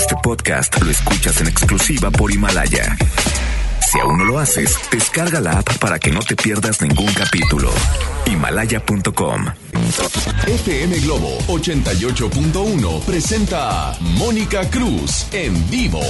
Este podcast lo escuchas en exclusiva por Himalaya. Si aún no lo haces, descarga la app para que no te pierdas ningún capítulo. Himalaya.com. FM Globo 88.1 presenta a Mónica Cruz en vivo.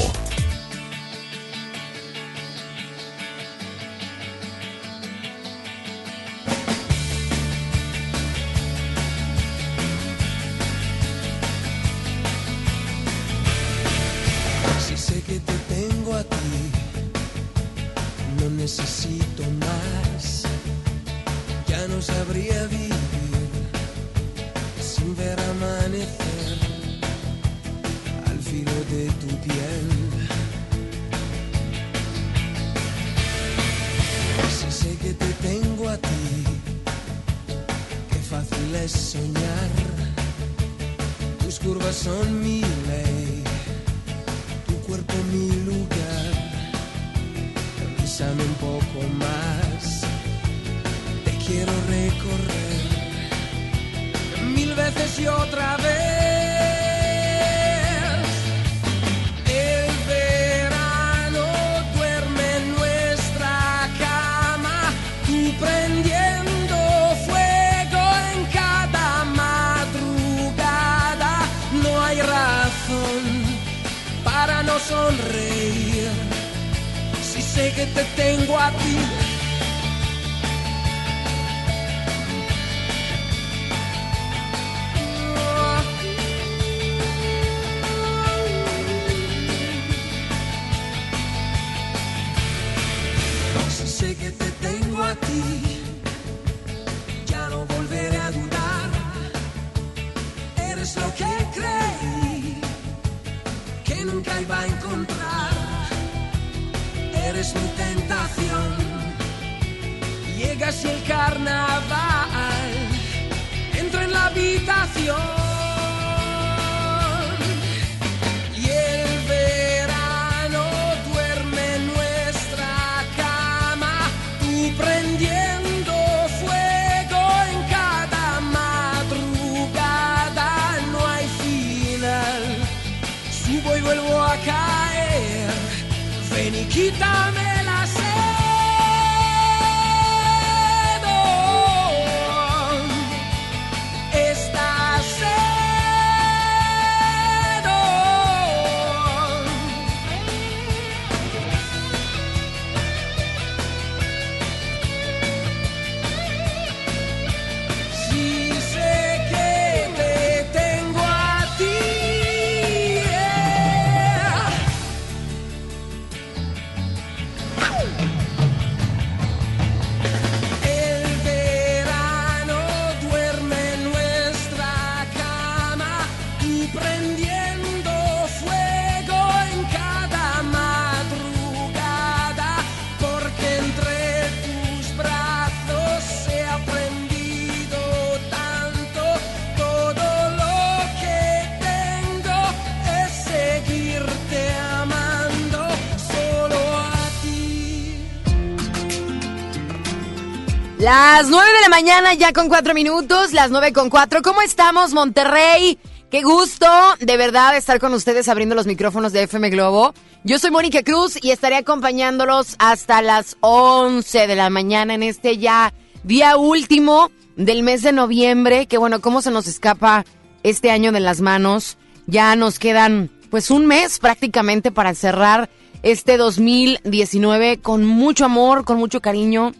De la mañana, ya con cuatro minutos, las nueve con cuatro. ¿Cómo estamos, Monterrey? Qué gusto, de verdad, estar con ustedes abriendo los micrófonos de FM Globo. Yo soy Mónica Cruz y estaré acompañándolos hasta las 11 de la mañana en este ya día último del mes de noviembre. Que bueno, cómo se nos escapa este año de las manos. Ya nos quedan pues un mes prácticamente para cerrar este 2019 con mucho amor, con mucho cariño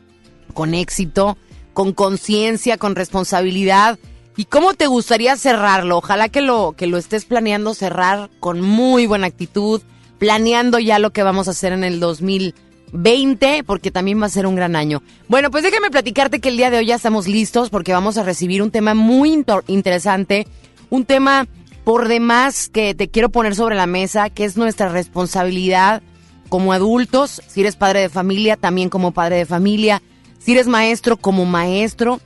con éxito, con conciencia, con responsabilidad. ¿Y cómo te gustaría cerrarlo? Ojalá que lo, que lo estés planeando cerrar con muy buena actitud, planeando ya lo que vamos a hacer en el 2020, porque también va a ser un gran año. Bueno, pues déjame platicarte que el día de hoy ya estamos listos porque vamos a recibir un tema muy inter- interesante, un tema por demás que te quiero poner sobre la mesa, que es nuestra responsabilidad como adultos, si eres padre de familia, también como padre de familia, si eres maestro, como maestro.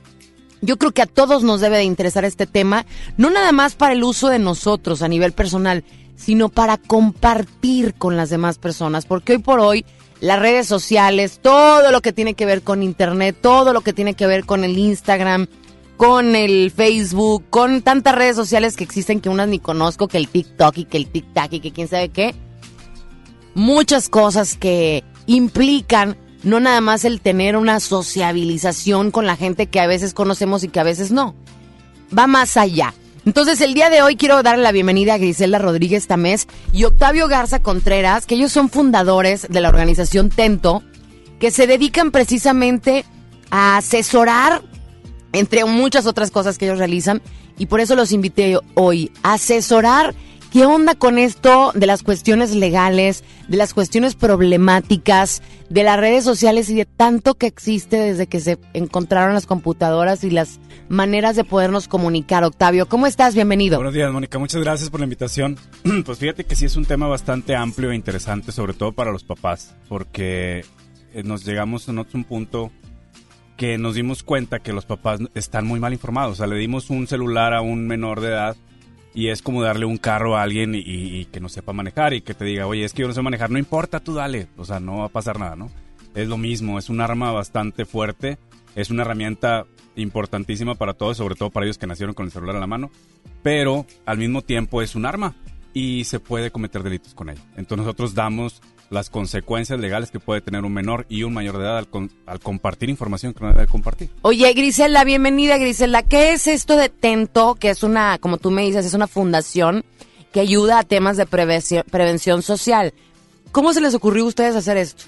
Yo creo que a todos nos debe de interesar este tema, no nada más para el uso de nosotros a nivel personal, sino para compartir con las demás personas, porque hoy por hoy las redes sociales, todo lo que tiene que ver con internet, todo lo que tiene que ver con el Instagram, con el Facebook, con tantas redes sociales que existen que unas ni conozco, que el TikTok y que el TikTok y que quién sabe qué. Muchas cosas que implican no nada más el tener una sociabilización con la gente que a veces conocemos y que a veces no. Va más allá. Entonces, el día de hoy quiero darle la bienvenida a Griselda Rodríguez Tamés y Octavio Garza Contreras, que ellos son fundadores de la organización Tento, que se dedican precisamente a asesorar, entre muchas otras cosas que ellos realizan, y por eso los invité hoy, a asesorar ¿Qué onda con esto de las cuestiones legales, de las cuestiones problemáticas, de las redes sociales y de tanto que existe desde que se encontraron las computadoras y las maneras de podernos comunicar? Octavio, ¿cómo estás? Bienvenido. Buenos días, Mónica. Muchas gracias por la invitación. Pues fíjate que sí es un tema bastante amplio e interesante, sobre todo para los papás, porque eh, nos llegamos a un punto que nos dimos cuenta que los papás están muy mal informados. O sea, le dimos un celular a un menor de edad y es como darle un carro a alguien y, que no sepa manejar y que te diga, oye, es que yo no sé manejar, no importa, tú dale, o sea, no va a pasar nada, ¿no? Es lo mismo, es un arma bastante fuerte, es una herramienta importantísima para todos, sobre todo para ellos que nacieron con el celular a la mano, pero al mismo tiempo es un arma y se puede cometer delitos con ella. Entonces nosotros damos las consecuencias legales que puede tener un menor y un mayor de edad al, compartir información que no debe compartir. Oye, Grisela, bienvenida, Grisela. ¿Qué es esto de Tento? Que es una, como tú me dices, es una fundación que ayuda a temas de prevención, prevención social. ¿Cómo se les ocurrió a ustedes hacer esto?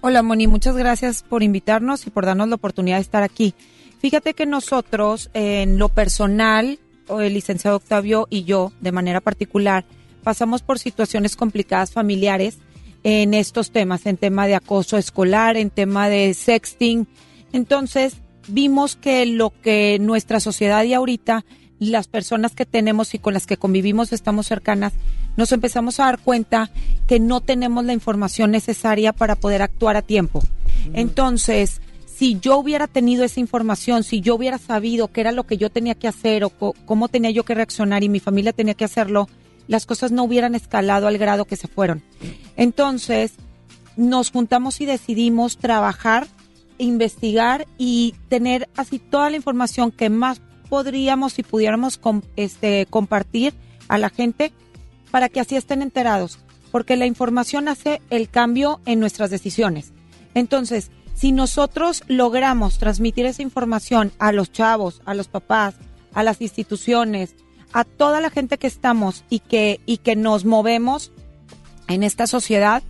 Hola, Moni, muchas gracias por invitarnos y por darnos la oportunidad de estar aquí. Fíjate que nosotros, en lo personal, el licenciado Octavio y yo, de manera particular, pasamos por situaciones complicadas familiares en estos temas, en tema de acoso escolar, en tema de sexting. Entonces, vimos que lo que nuestra sociedad y ahorita las personas que tenemos y con las que convivimos estamos cercanas, nos empezamos a dar cuenta que no tenemos la información necesaria para poder actuar a tiempo. Entonces, si yo hubiera tenido esa información, si yo hubiera sabido qué era lo que yo tenía que hacer o cómo tenía yo que reaccionar y mi familia tenía que hacerlo, las cosas no hubieran escalado al grado que se fueron. Entonces, nos juntamos y decidimos trabajar, investigar y tener así toda la información que más podríamos y pudiéramos este, compartir a la gente para que así estén enterados, porque la información hace el cambio en nuestras decisiones. Entonces, si nosotros logramos transmitir esa información a los chavos, a los papás, a las instituciones, a toda la gente que estamos y que, y que nos movemos en esta sociedad,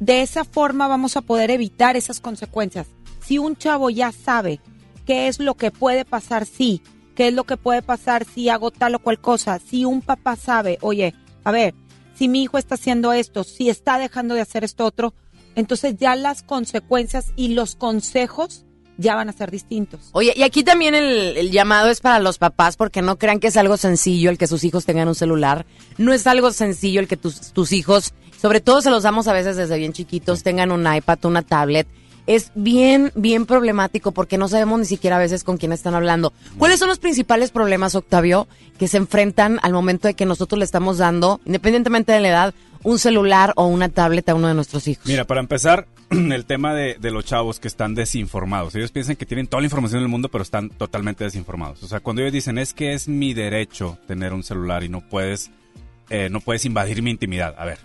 de esa forma vamos a poder evitar esas consecuencias. Si un chavo ya sabe qué es lo que puede pasar si, qué es lo que puede pasar si hago tal o cual cosa, si un papá sabe, oye, a ver, si mi hijo está haciendo esto, si está dejando de hacer esto otro, entonces ya las consecuencias y los consejos ya van a ser distintos. Oye, y aquí también el, llamado es para los papás, porque no crean que es algo sencillo el que sus hijos tengan un celular. No es algo sencillo el que tus, tus hijos, sobre todo se los damos a veces desde bien chiquitos, tengan un iPad, una tablet. Es bien, bien problemático porque no sabemos ni siquiera a veces con quién están hablando. ¿Cuáles son los principales problemas, Octavio, que se enfrentan al momento de que nosotros le estamos dando, independientemente de la edad, un celular o una tablet a uno de nuestros hijos? Mira, para empezar, el tema de, los chavos que están desinformados. Ellos piensan que tienen toda la información del mundo, pero están totalmente desinformados. O sea, cuando ellos dicen es que es mi derecho tener un celular y no puedes, eh, no puedes invadir mi intimidad. A ver,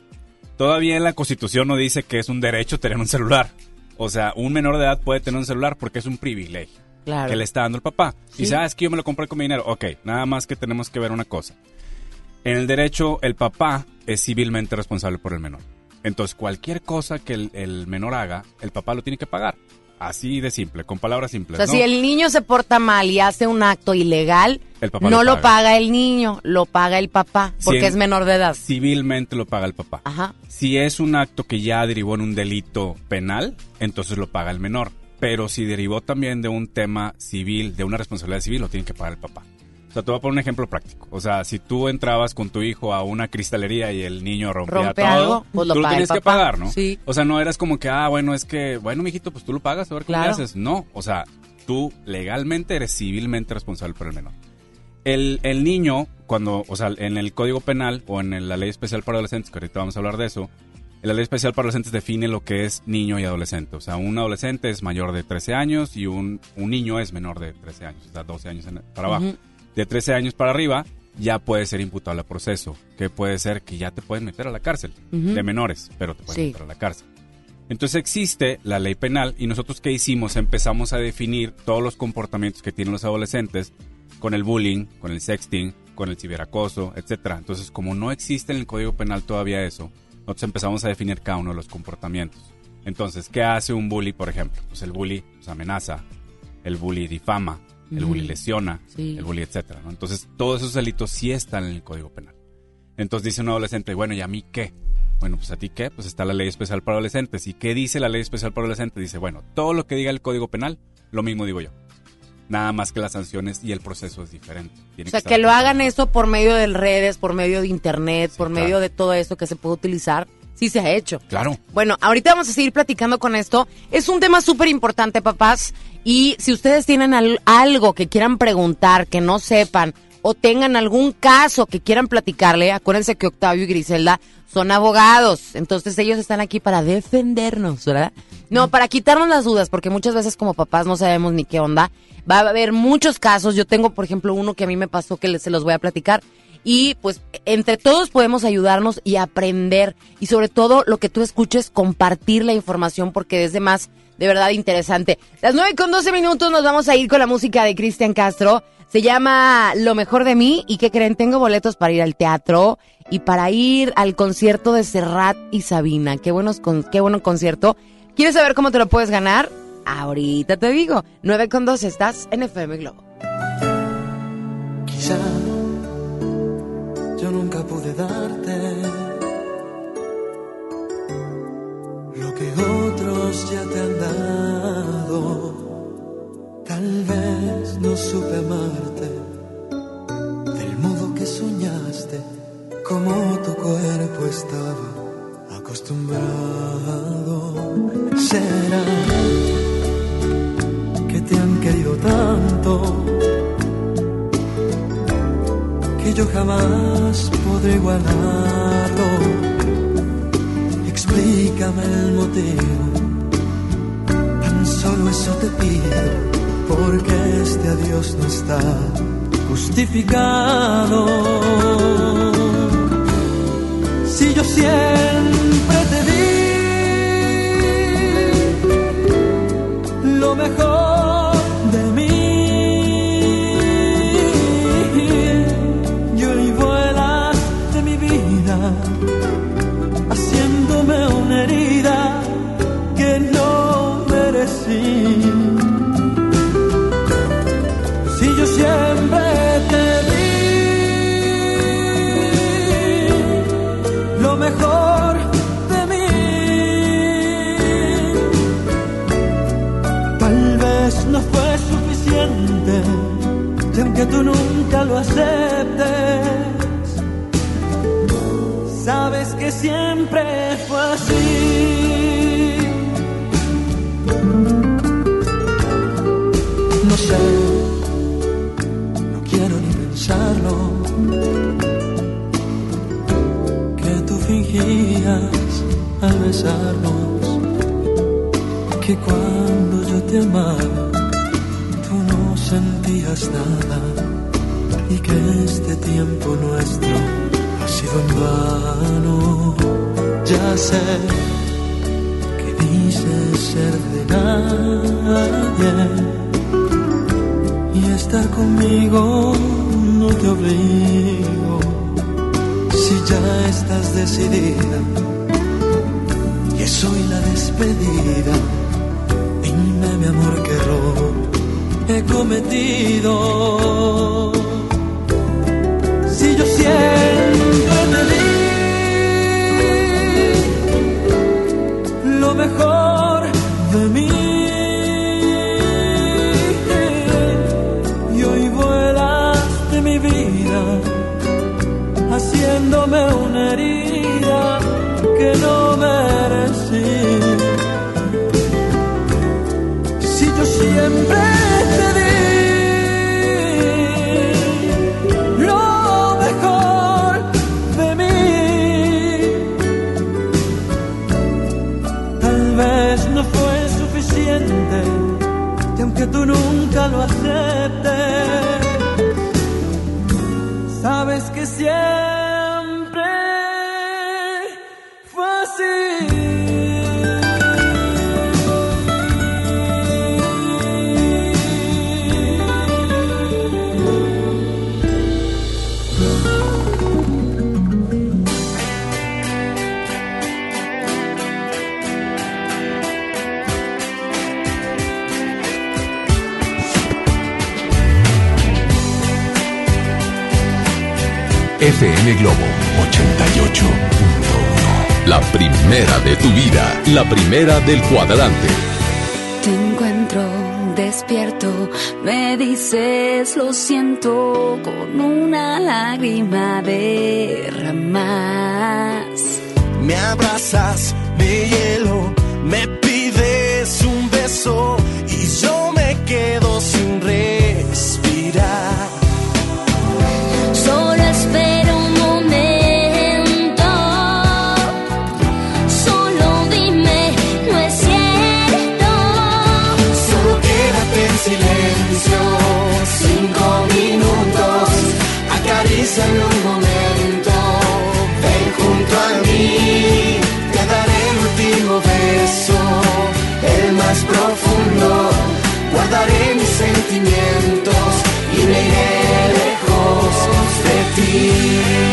todavía en la Constitución no dice que es un derecho tener un celular. O sea, un menor de edad puede tener un celular porque es un privilegio que le está dando el papá. Y dice, ah, que yo me lo compré con mi dinero. Ok, nada más que tenemos que ver una cosa. En el derecho, el papá es civilmente responsable por el menor. Entonces, cualquier cosa que el, menor haga, el papá lo tiene que pagar. Así de simple, con palabras simples. O sea, si el niño se porta mal y hace un acto ilegal, no lo paga. el niño, lo paga el papá, porque es menor de edad. Civilmente lo paga el papá. Ajá. Si es un acto que ya derivó en un delito penal, entonces lo paga el menor. Pero si derivó también de un tema civil, de una responsabilidad civil, lo tiene que pagar el papá. O sea, te voy a poner un ejemplo práctico. O sea, si tú entrabas con tu hijo a una cristalería y el niño rompía todo, pues lo tú lo tienes que pagar, ¿no? Sí. O sea, no eras como que, ah, bueno, es que, bueno, mijito, pues tú lo pagas, a ver qué haces. No, o sea, tú legalmente eres civilmente responsable por el menor. El, el niño, cuando, o sea, en el Código Penal o en la Ley Especial para Adolescentes, que ahorita vamos a hablar de eso, La ley especial para adolescentes define lo que es niño y adolescente. O sea, un adolescente es mayor de 13 años y un, un niño es menor de 13 años, o sea, 12 años en- para abajo. De 13 años para arriba ya puede ser imputable a proceso, que puede ser que ya te pueden meter a la cárcel, de menores, pero te pueden Sí. meter a la cárcel. Entonces existe la ley penal y nosotros qué hicimos? Empezamos a definir todos los comportamientos que tienen los adolescentes con el bullying, con el sexting, con el ciberacoso, etcétera. Entonces, como no existe en el Código Penal todavía eso, nosotros empezamos a definir cada uno de los comportamientos. Entonces, ¿qué hace un bully, por ejemplo? Pues el bully pues, amenaza, el bully difama, el bully lesiona, Sí. el bully, etcétera. ¿no? Entonces, todos esos delitos sí están en el Código Penal. Entonces dice un adolescente, bueno, ¿y a mí qué? Bueno, pues a ti qué? Pues está la ley especial para adolescentes. ¿Y qué dice la ley especial para adolescentes? Dice, bueno, todo lo que diga el Código Penal, lo mismo digo yo. Nada más que las sanciones y el proceso es diferente. Tiene O sea, que lo hagan eso por medio de redes, por medio de internet, Sí, por claro. medio de todo eso que se puede utilizar, sí se ha hecho. Claro. Bueno, ahorita vamos a seguir platicando con esto. Es un tema súper importante, papás. Y si ustedes tienen al- algo que quieran preguntar, que no sepan, o tengan algún caso que quieran platicarle, acuérdense que Octavio y Griselda son abogados. Entonces ellos están aquí para defendernos, ¿verdad? No, para quitarnos las dudas, porque muchas veces como papás no sabemos ni qué onda. Va a haber muchos casos. Yo tengo, por ejemplo, uno que a mí me pasó que se los voy a platicar. Y pues entre todos podemos ayudarnos y aprender. Y sobre todo lo que tú escuches, compartir la información porque es de más de verdad interesante. Las 9 con 12 minutos nos vamos a ir con la música de Cristian Castro. Se llama Lo mejor de mí. ¿Y qué creen? Tengo boletos para ir al teatro y para ir al concierto de Serrat y Sabina. Qué, buenos qué bueno concierto. ¿Quieres saber cómo te lo puedes ganar? Ahorita te digo. 9 con 12 estás en FM Globo. Quizá yo nunca pude darte ya te han dado. Tal vez no supe amarte del modo que soñaste, como tu cuerpo estaba acostumbrado. Será que te han querido tanto que yo jamás podré igualarlo. Explícame el motivo, eso te pido, porque este adiós no está justificado. Si yo siempre te di lo mejor tú nunca lo aceptes, sabes que siempre fue así. No sé, no quiero ni pensarlo, que tú fingías al besarnos que cuando yo te amaba y que este tiempo nuestro ha sido en vano. Ya sé que dices ser de nadie y estar conmigo no te obligo. Si ya estás decidida y es hoy la despedida. Dime, mi amor, he cometido. Si yo siempre te di lo mejor lo FM Globo 88.1. La primera de tu vida, la primera del cuadrante. Te encuentro despierto, me dices lo siento con una lágrima derramas. Me abrazas de hielo, me guardaré mis sentimientos y me iré lejos de ti.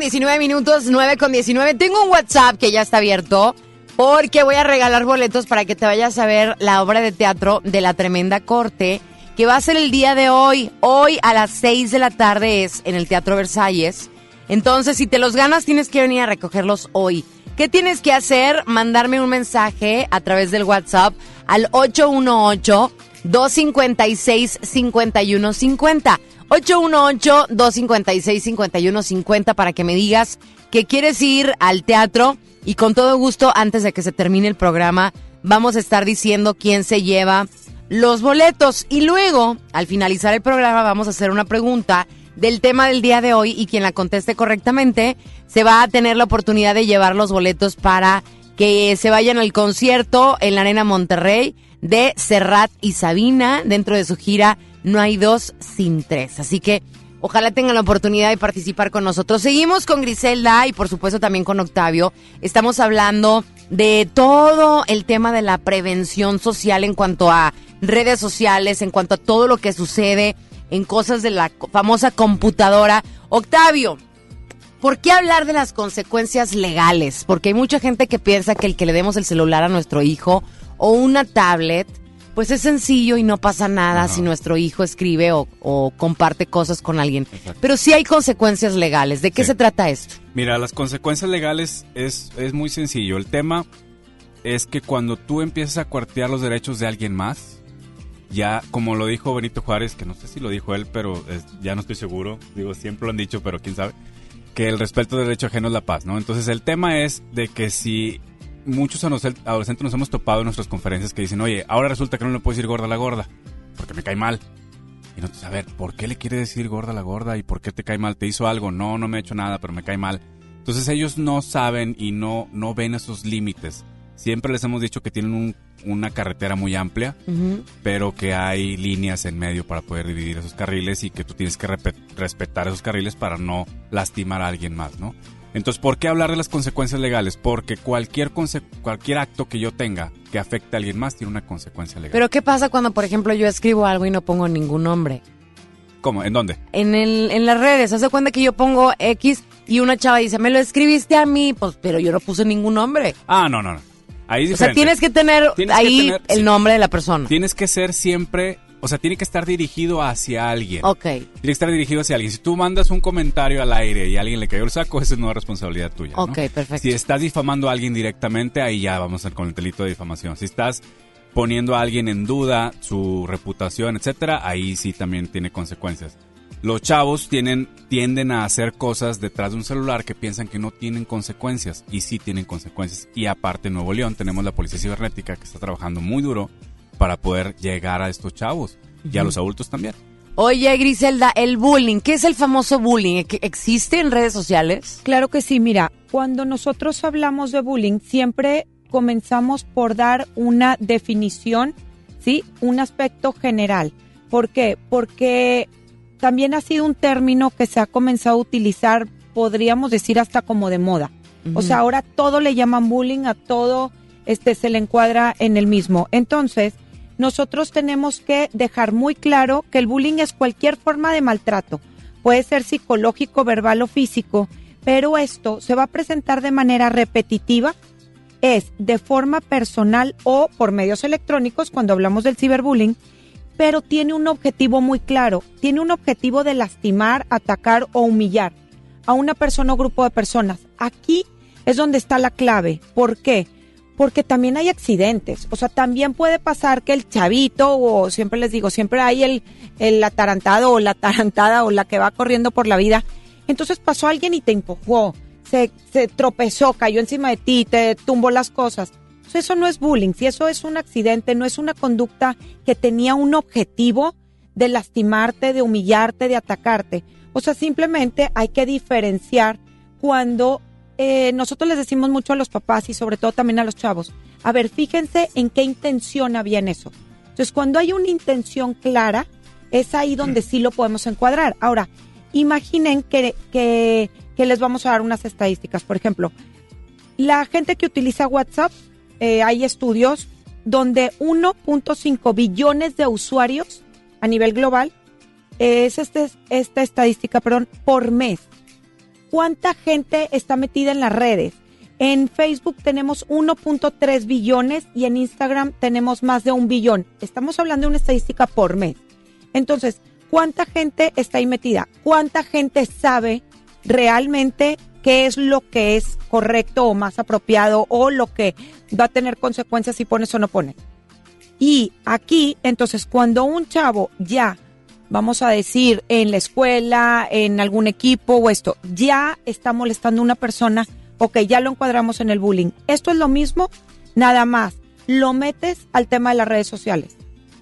Con 19 minutos, 9 con 19. Tengo un WhatsApp que ya está abierto porque voy a regalar boletos para que te vayas a ver la obra de teatro de la Tremenda Corte que va a ser el día de hoy. Hoy a las 6 de la tarde es en el Teatro Versalles. Entonces, si te los ganas, tienes que venir a recogerlos hoy. ¿Qué tienes que hacer? Mandarme un mensaje a través del WhatsApp al 818 256 5150. 818-256-5150 para que me digas que quieres ir al teatro y con todo gusto, antes de que se termine el programa, vamos a estar diciendo quién se lleva los boletos. Y luego, al finalizar el programa, vamos a hacer una pregunta del tema del día de hoy y quien la conteste correctamente se va a tener la oportunidad de llevar los boletos para que se vayan al concierto en la Arena Monterrey de Serrat y Sabina dentro de su gira No hay dos sin tres. Así que ojalá tengan la oportunidad de participar con nosotros. Seguimos con Griselda y por supuesto también con Octavio. Estamos hablando de todo el tema de la prevención social en cuanto a redes sociales, en cuanto a todo lo que sucede en cosas de la famosa computadora. Octavio, ¿Por qué hablar de las consecuencias legales? Porque hay mucha gente que piensa que el que le demos el celular a nuestro hijo o una tablet, pues es sencillo y no pasa nada Ajá. si nuestro hijo escribe o, o comparte cosas con alguien. Pero sí hay consecuencias legales. ¿De qué Sí. se trata esto? Mira, las consecuencias legales es, es muy sencillo. El tema es que cuando tú empiezas a cuartear los derechos de alguien más, ya, como lo dijo Benito Juárez, que no sé si lo dijo él, pero es- ya no estoy seguro, digo, siempre lo han dicho, pero quién sabe, que el respeto del derecho ajeno es la paz, ¿no? Entonces el tema es de que si muchos adolescen- adolescentes nos hemos topado en nuestras conferencias que dicen, oye, ahora resulta que no le puedo decir gorda a la gorda, porque me cae mal. Y nosotros, a ver, ¿por qué le quiere decir gorda a la gorda? ¿Y por qué te cae mal? ¿Te hizo algo? No, no me ha hecho nada, pero me cae mal. Entonces ellos no saben y no, no ven esos límites. Siempre les hemos dicho que tienen un- una carretera muy amplia, pero que hay líneas en medio para poder dividir esos carriles y que tú tienes que respetar esos carriles para no lastimar a alguien más, ¿no? Entonces, ¿por qué hablar de las consecuencias legales? Porque cualquier, conse- cualquier acto que yo tenga que afecte a alguien más tiene una consecuencia legal. Pero ¿qué pasa cuando, por ejemplo, yo escribo algo y no pongo ningún nombre? ¿Cómo? ¿En dónde? En, el, en las redes, hace cuenta que yo pongo X y una chava dice, me lo escribiste a mí, pues, pero yo no puse ningún nombre. Ah, no, no, no. Ahí es O sea, tienes que tener Tienes que ahí tener- el sí. nombre de la persona. Tienes que ser siempre, o sea, tiene que estar dirigido hacia alguien. Ok. Tiene que estar dirigido hacia alguien. Si tú mandas un comentario al aire y a alguien le cayó el saco, esa no es responsabilidad tuya. ¿no? Ok, perfecto. Si estás difamando a alguien directamente, ahí ya vamos a- con el delito de difamación. Si estás poniendo a alguien en duda su reputación, etcétera, ahí sí también tiene consecuencias. Los chavos tienen, tienden a hacer cosas detrás de un celular que piensan que no tienen consecuencias y sí tienen consecuencias. Y aparte en Nuevo León tenemos la policía cibernética que está trabajando muy duro para poder llegar a estos chavos y a los adultos también. Oye, Griselda, el bullying, ¿qué es el famoso bullying? ¿Que ¿Existe en redes sociales? Claro que sí, mira, cuando nosotros hablamos de bullying, siempre comenzamos por dar una definición, ¿sí? Un aspecto general. ¿Por qué? Porque también ha sido un término que se ha comenzado a utilizar, podríamos decir, hasta como de moda. O sea, ahora todo le llaman bullying, a todo este se le encuadra en el mismo. Entonces, nosotros tenemos que dejar muy claro que el bullying es cualquier forma de maltrato. Puede ser psicológico, verbal o físico, pero esto se va a presentar de manera repetitiva, es de forma personal o por medios electrónicos cuando hablamos del ciberbullying, pero tiene un objetivo muy claro, tiene un objetivo de lastimar, atacar o humillar a una persona o grupo de personas. Aquí es donde está la clave. ¿Por qué? Porque también hay accidentes. O sea, también puede pasar que el chavito, o siempre les digo, siempre hay el, el atarantado o la tarantada o la que va corriendo por la vida. Entonces pasó alguien y te empujó, se, se tropezó, cayó encima de ti, te tumbó las cosas. Eso no es bullying, si eso es un accidente, no es una conducta que tenía un objetivo de lastimarte, de humillarte, de atacarte. O sea, simplemente hay que diferenciar cuando eh, nosotros les decimos mucho a los papás y sobre todo también a los chavos, a ver, fíjense en qué intención había en eso. Entonces, cuando hay una intención clara, es ahí donde sí lo podemos encuadrar. Ahora, imaginen que, que, les vamos a dar unas estadísticas. Por ejemplo, la gente que utiliza WhatsApp, eh, hay estudios donde 1.5 billones de usuarios a nivel global es este, esta estadística, perdón, por mes. ¿Cuánta gente está metida en las redes? En Facebook tenemos 1.3 billones y en Instagram tenemos más de un billón. Estamos hablando de una estadística por mes. Entonces, ¿cuánta gente está ahí metida? ¿Cuánta gente sabe realmente qué es lo que es correcto o más apropiado o lo que va a tener consecuencias si pones o no pones? Y aquí, entonces, cuando un chavo ya, vamos a decir, en la escuela, en algún equipo o esto, ya está molestando a una persona, ok, ya lo encuadramos en el bullying. Esto es lo mismo, nada más. Lo metes al tema de las redes sociales.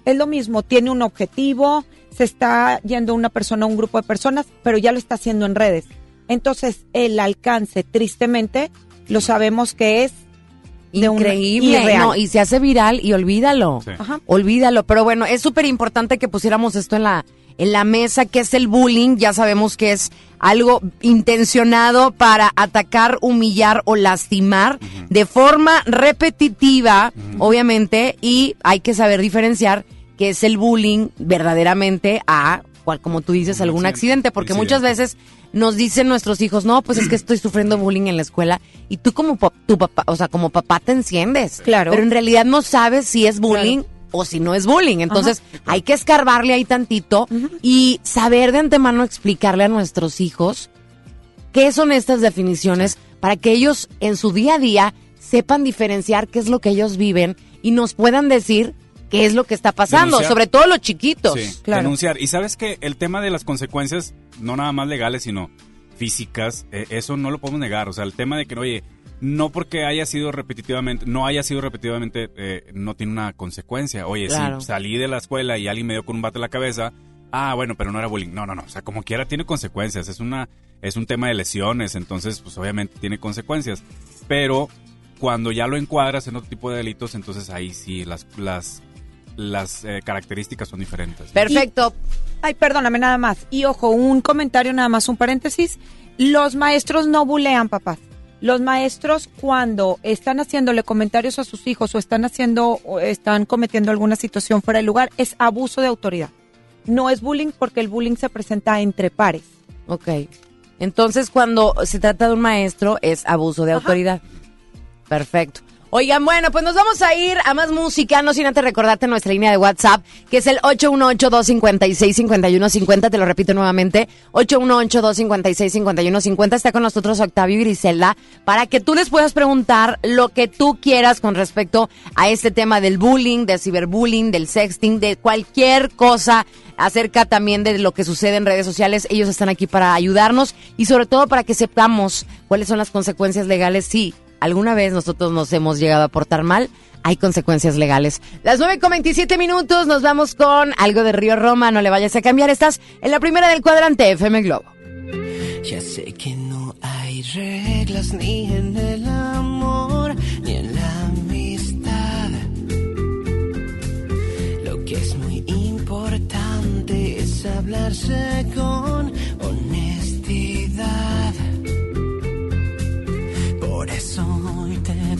Es lo mismo, tiene un objetivo, se está yendo una persona a un grupo de personas, pero ya lo está haciendo en redes. Entonces, el alcance, tristemente, lo sabemos que es Increíble. No, y se hace viral y olvídalo. Sí. Olvídalo. Pero bueno, es súper importante que pusiéramos esto en la, en la mesa, que es el bullying. Ya sabemos que es algo intencionado para atacar, humillar o lastimar de forma repetitiva, obviamente, y hay que saber diferenciar que es el bullying verdaderamente a cual, como tú dices, algún accidente, porque muchas veces nos dicen nuestros hijos, no, pues es que estoy sufriendo bullying en la escuela, y tú como pa- tu papá, o sea, como papá te enciendes. Claro. Pero en realidad no sabes si es bullying o si no es bullying. Entonces, hay que escarbarle ahí tantito y saber de antemano explicarle a nuestros hijos qué son estas definiciones para que ellos en su día a día sepan diferenciar qué es lo que ellos viven y nos puedan decir qué es lo que está pasando, Denunciar. sobre todo los chiquitos. Sí, Claro. denunciar. Y sabes que el tema de las consecuencias, no nada más legales, sino físicas, eh, eso no lo podemos negar. O sea, el tema de que, oye, no porque haya sido repetitivamente, no haya sido repetitivamente, eh, no tiene una consecuencia. Oye, Claro. si salí de la escuela y alguien me dio con un bate en la cabeza, ah, bueno, pero no era bullying. No, no, no. O sea, como quiera tiene consecuencias. Es una, es un tema de lesiones, entonces, pues obviamente tiene consecuencias. Pero cuando ya lo encuadras en otro tipo de delitos, entonces ahí sí las, las, las eh, características son diferentes. Perfecto. Ay, perdóname nada más. Y ojo, un comentario nada más, un paréntesis. Los maestros no bulean, papás. Los maestros cuando están haciéndole comentarios a sus hijos o están haciendo o están cometiendo alguna situación fuera de lugar es abuso de autoridad. No es bullying porque el bullying se presenta entre pares. Ok. Entonces, cuando se trata de un maestro, es abuso de autoridad. Perfecto. Oigan, bueno, pues nos vamos a ir a más música, no sin antes recordarte nuestra línea de WhatsApp, que es el 818-256-5150, te lo repito nuevamente, 818-256-5150, está con nosotros Octavio y Griselda, para que tú les puedas preguntar lo que tú quieras con respecto a este tema del bullying, del ciberbullying, del sexting, de cualquier cosa acerca también de lo que sucede en redes sociales. Ellos están aquí para ayudarnos y sobre todo para que sepamos cuáles son las consecuencias legales si alguna vez nosotros nos hemos llegado a portar mal. Hay consecuencias legales. Las 9 con 27 minutos, nos vamos con algo de Río Roma. No le vayas a cambiar. Estás en la primera del cuadrante FM Globo. Ya sé que no hay reglas ni en el amor ni en la amistad. Lo que es muy importante es hablarse con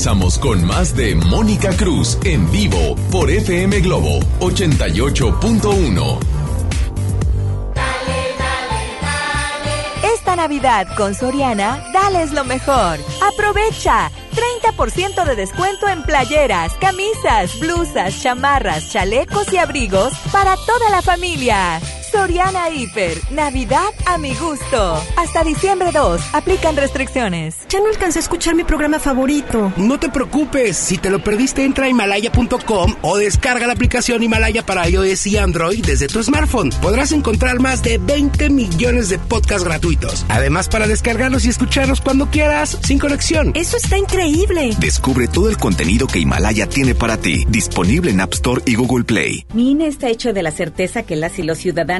regresamos con más de Mónica Cruz en vivo por FM Globo 88.1. Esta Navidad con Soriana, dales lo mejor. Aprovecha 30% de descuento en playeras, camisas, blusas, chamarras, chalecos y abrigos para toda la familia. Soriana Hiper, Navidad a mi gusto. Hasta diciembre 2, aplican restricciones. Ya no alcancé a escuchar mi programa favorito. No te preocupes, si te lo perdiste entra a himalaya.com o descarga la aplicación Himalaya para iOS y Android desde tu smartphone. Podrás encontrar más de 20 millones de podcasts gratuitos. Además para descargarlos y escucharlos cuando quieras, sin conexión. Eso está increíble. Descubre todo el contenido que Himalaya tiene para ti, disponible en App Store y Google Play. Mi INE está hecho de la certeza que las y los ciudadanos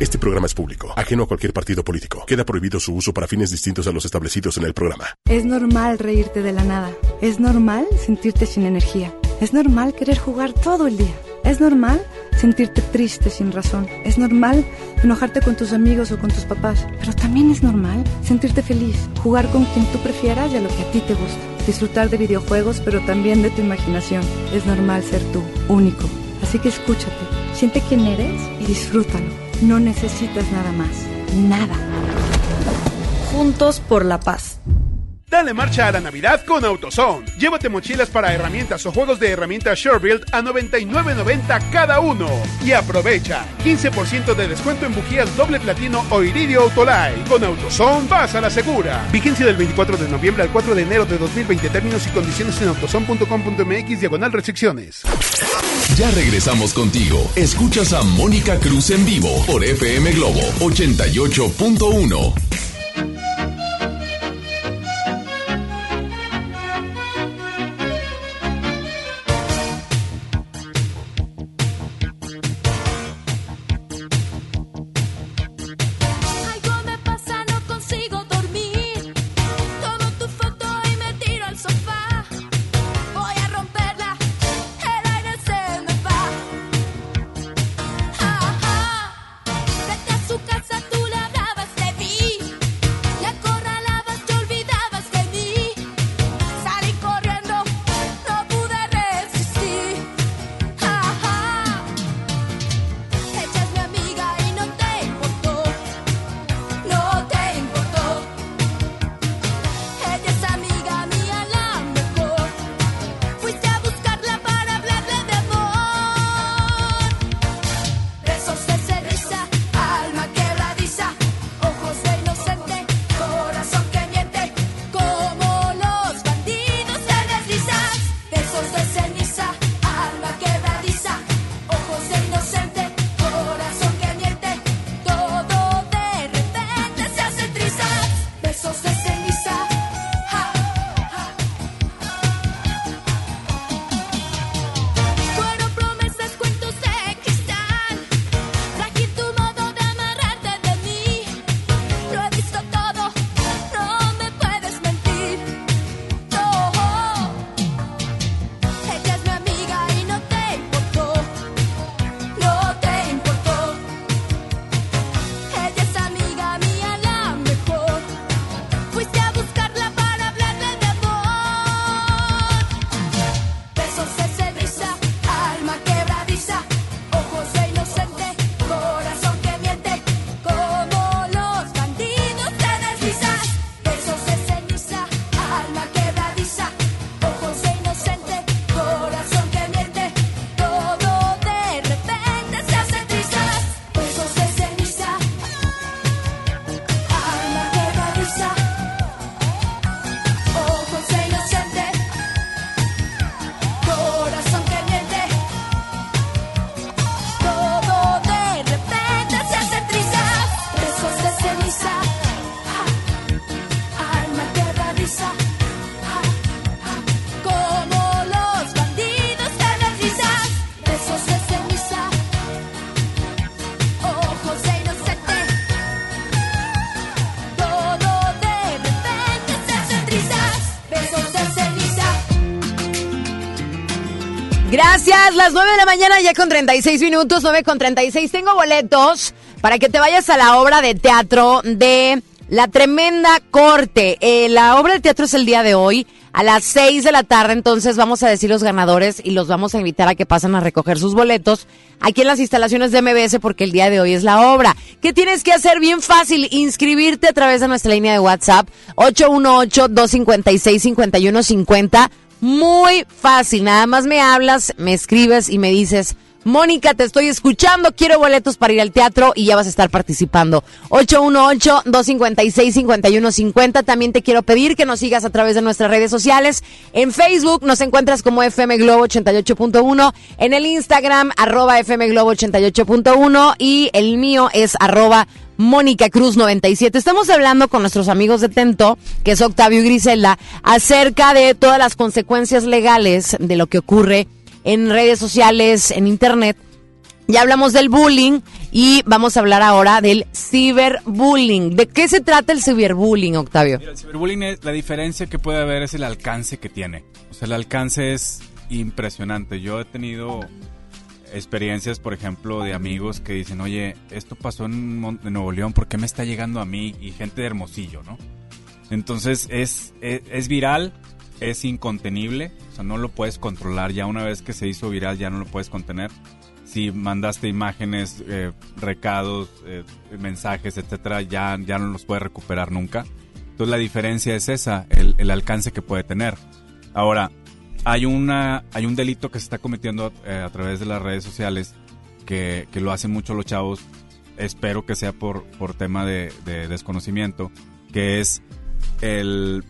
Este programa es público, ajeno a cualquier partido político. Queda prohibido su uso para fines distintos a los establecidos en el programa. Es normal reírte de la nada. Es normal sentirte sin energía. Es normal querer jugar todo el día. Es normal sentirte triste sin razón. Es normal enojarte con tus amigos o con tus papás. Pero también es normal sentirte feliz, jugar con quien tú prefieras y a lo que a ti te gusta. Disfrutar de videojuegos, pero también de tu imaginación. Es normal ser tú, único. Así que escúchate, siente quién eres y disfrútalo. No necesitas nada más. Nada. Juntos por la paz. Dale marcha a la Navidad con AutoZone. Llévate mochilas para herramientas o juegos de herramientas SureBuild a 99.90 cada uno. Y aprovecha 15% de descuento en bujías doble platino o iridio Autolite. Con AutoZone vas a la segura. Vigencia del 24 de noviembre al 4 de enero de 2020. Términos y condiciones en autozone.com.mx diagonal restricciones. Ya regresamos contigo. Escuchas a Mónica Cruz en vivo por FM Globo 88.1. las 9 de la mañana ya con 36 minutos, 9 con 36. Tengo boletos para que te vayas a la obra de teatro de La Tremenda Corte. Eh, la obra de teatro es el día de hoy a las 6 de la tarde, entonces vamos a decir los ganadores y los vamos a invitar a que pasen a recoger sus boletos aquí en las instalaciones de MBS porque el día de hoy es la obra. ¿Qué tienes que hacer? Bien fácil, inscribirte a través de nuestra línea de WhatsApp 818-256-5150. Muy fácil, nada más me hablas, me escribes y me dices, Mónica, te estoy escuchando, quiero boletos para ir al teatro y ya vas a estar participando. 818-256-5150. También te quiero pedir que nos sigas a través de nuestras redes sociales. En Facebook nos encuentras como FM Globo 88.1. En el Instagram, arroba FM Globo 88.1. Y el mío es arroba Mónica Cruz 97. Estamos hablando con nuestros amigos de Tento, que es Octavio y Griselda, acerca de todas las consecuencias legales de lo que ocurre en redes sociales, en internet. Ya hablamos del bullying y vamos a hablar ahora del ciberbullying. ¿De qué se trata el ciberbullying, Octavio? Mira, el ciberbullying, es- la diferencia que puede haber es el alcance que tiene. O sea, el alcance es impresionante. Yo he tenido experiencias, por ejemplo, de amigos que dicen, oye, esto pasó en, en Nuevo León, ¿por qué me está llegando a mí? Y gente de Hermosillo, ¿no? Entonces es, es, es viral, es incontenible, o sea, no lo puedes controlar. Ya una vez que se hizo viral, ya no lo puedes contener. Si mandaste imágenes, eh, recados, eh, mensajes, etcétera, ya, ya no los puedes recuperar nunca. Entonces la diferencia es esa, el, el alcance que puede tener. Ahora, hay una hay un delito que se está cometiendo eh, a través de las redes sociales que, que lo hacen mucho los chavos. Espero que sea por, por tema de, de desconocimiento, que es el,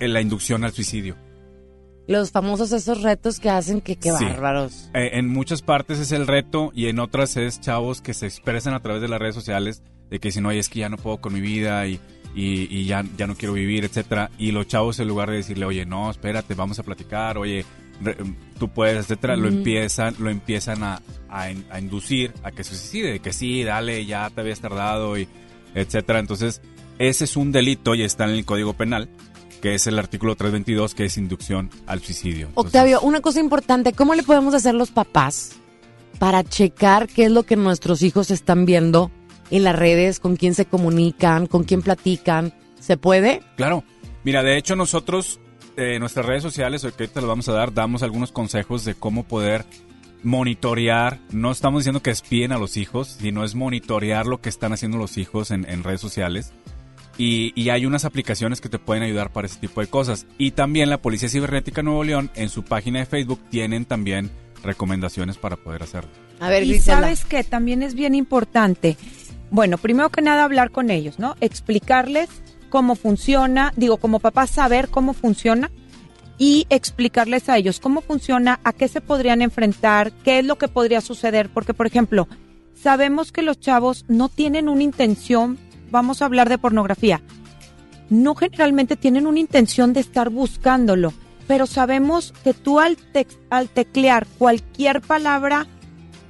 el- la inducción al suicidio. Los famosos esos retos que hacen que qué Sí. bárbaros. Eh, en muchas partes es el reto y en otras es chavos que se expresan a través de las redes sociales de que dicen, oye, es que ya no puedo con mi vida y, y, y ya, ya no quiero vivir, etcétera. Y los chavos en lugar de decirle, oye, no, espérate, vamos a platicar, oye, re- tú puedes, etcétera, lo empiezan, lo empiezan a, a, in- a inducir a que se suicide, que sí, dale, ya te habías tardado y etcétera. Entonces, ese es un delito y está en el Código Penal, que es el artículo 322, que es inducción al suicidio. Entonces, Octavio, una cosa importante, ¿cómo le podemos hacer los papás para checar qué es lo que nuestros hijos están viendo en las redes, con quién se comunican, con quién platican? ¿Se puede? Claro. Mira, de hecho nosotros, eh, en nuestras redes sociales, que ahorita les vamos a dar, damos algunos consejos de cómo poder monitorear. No estamos diciendo que espíen a los hijos, sino es monitorear lo que están haciendo los hijos en, en redes sociales. Y, y hay unas aplicaciones que te pueden ayudar para ese tipo de cosas. Y también la Policía Cibernética Nuevo León, en su página de Facebook, tienen también recomendaciones para poder hacerlo. A ver, y sabes que también es bien importante. Bueno, primero que nada hablar con ellos, ¿no? Explicarles cómo funciona, digo, como papá saber cómo funciona y explicarles a ellos cómo funciona, a qué se podrían enfrentar, qué es lo que podría suceder, porque por ejemplo, sabemos que los chavos no tienen una intención, vamos a hablar de pornografía, no generalmente tienen una intención de estar buscándolo, pero sabemos que tú al, tex- al teclear cualquier palabra,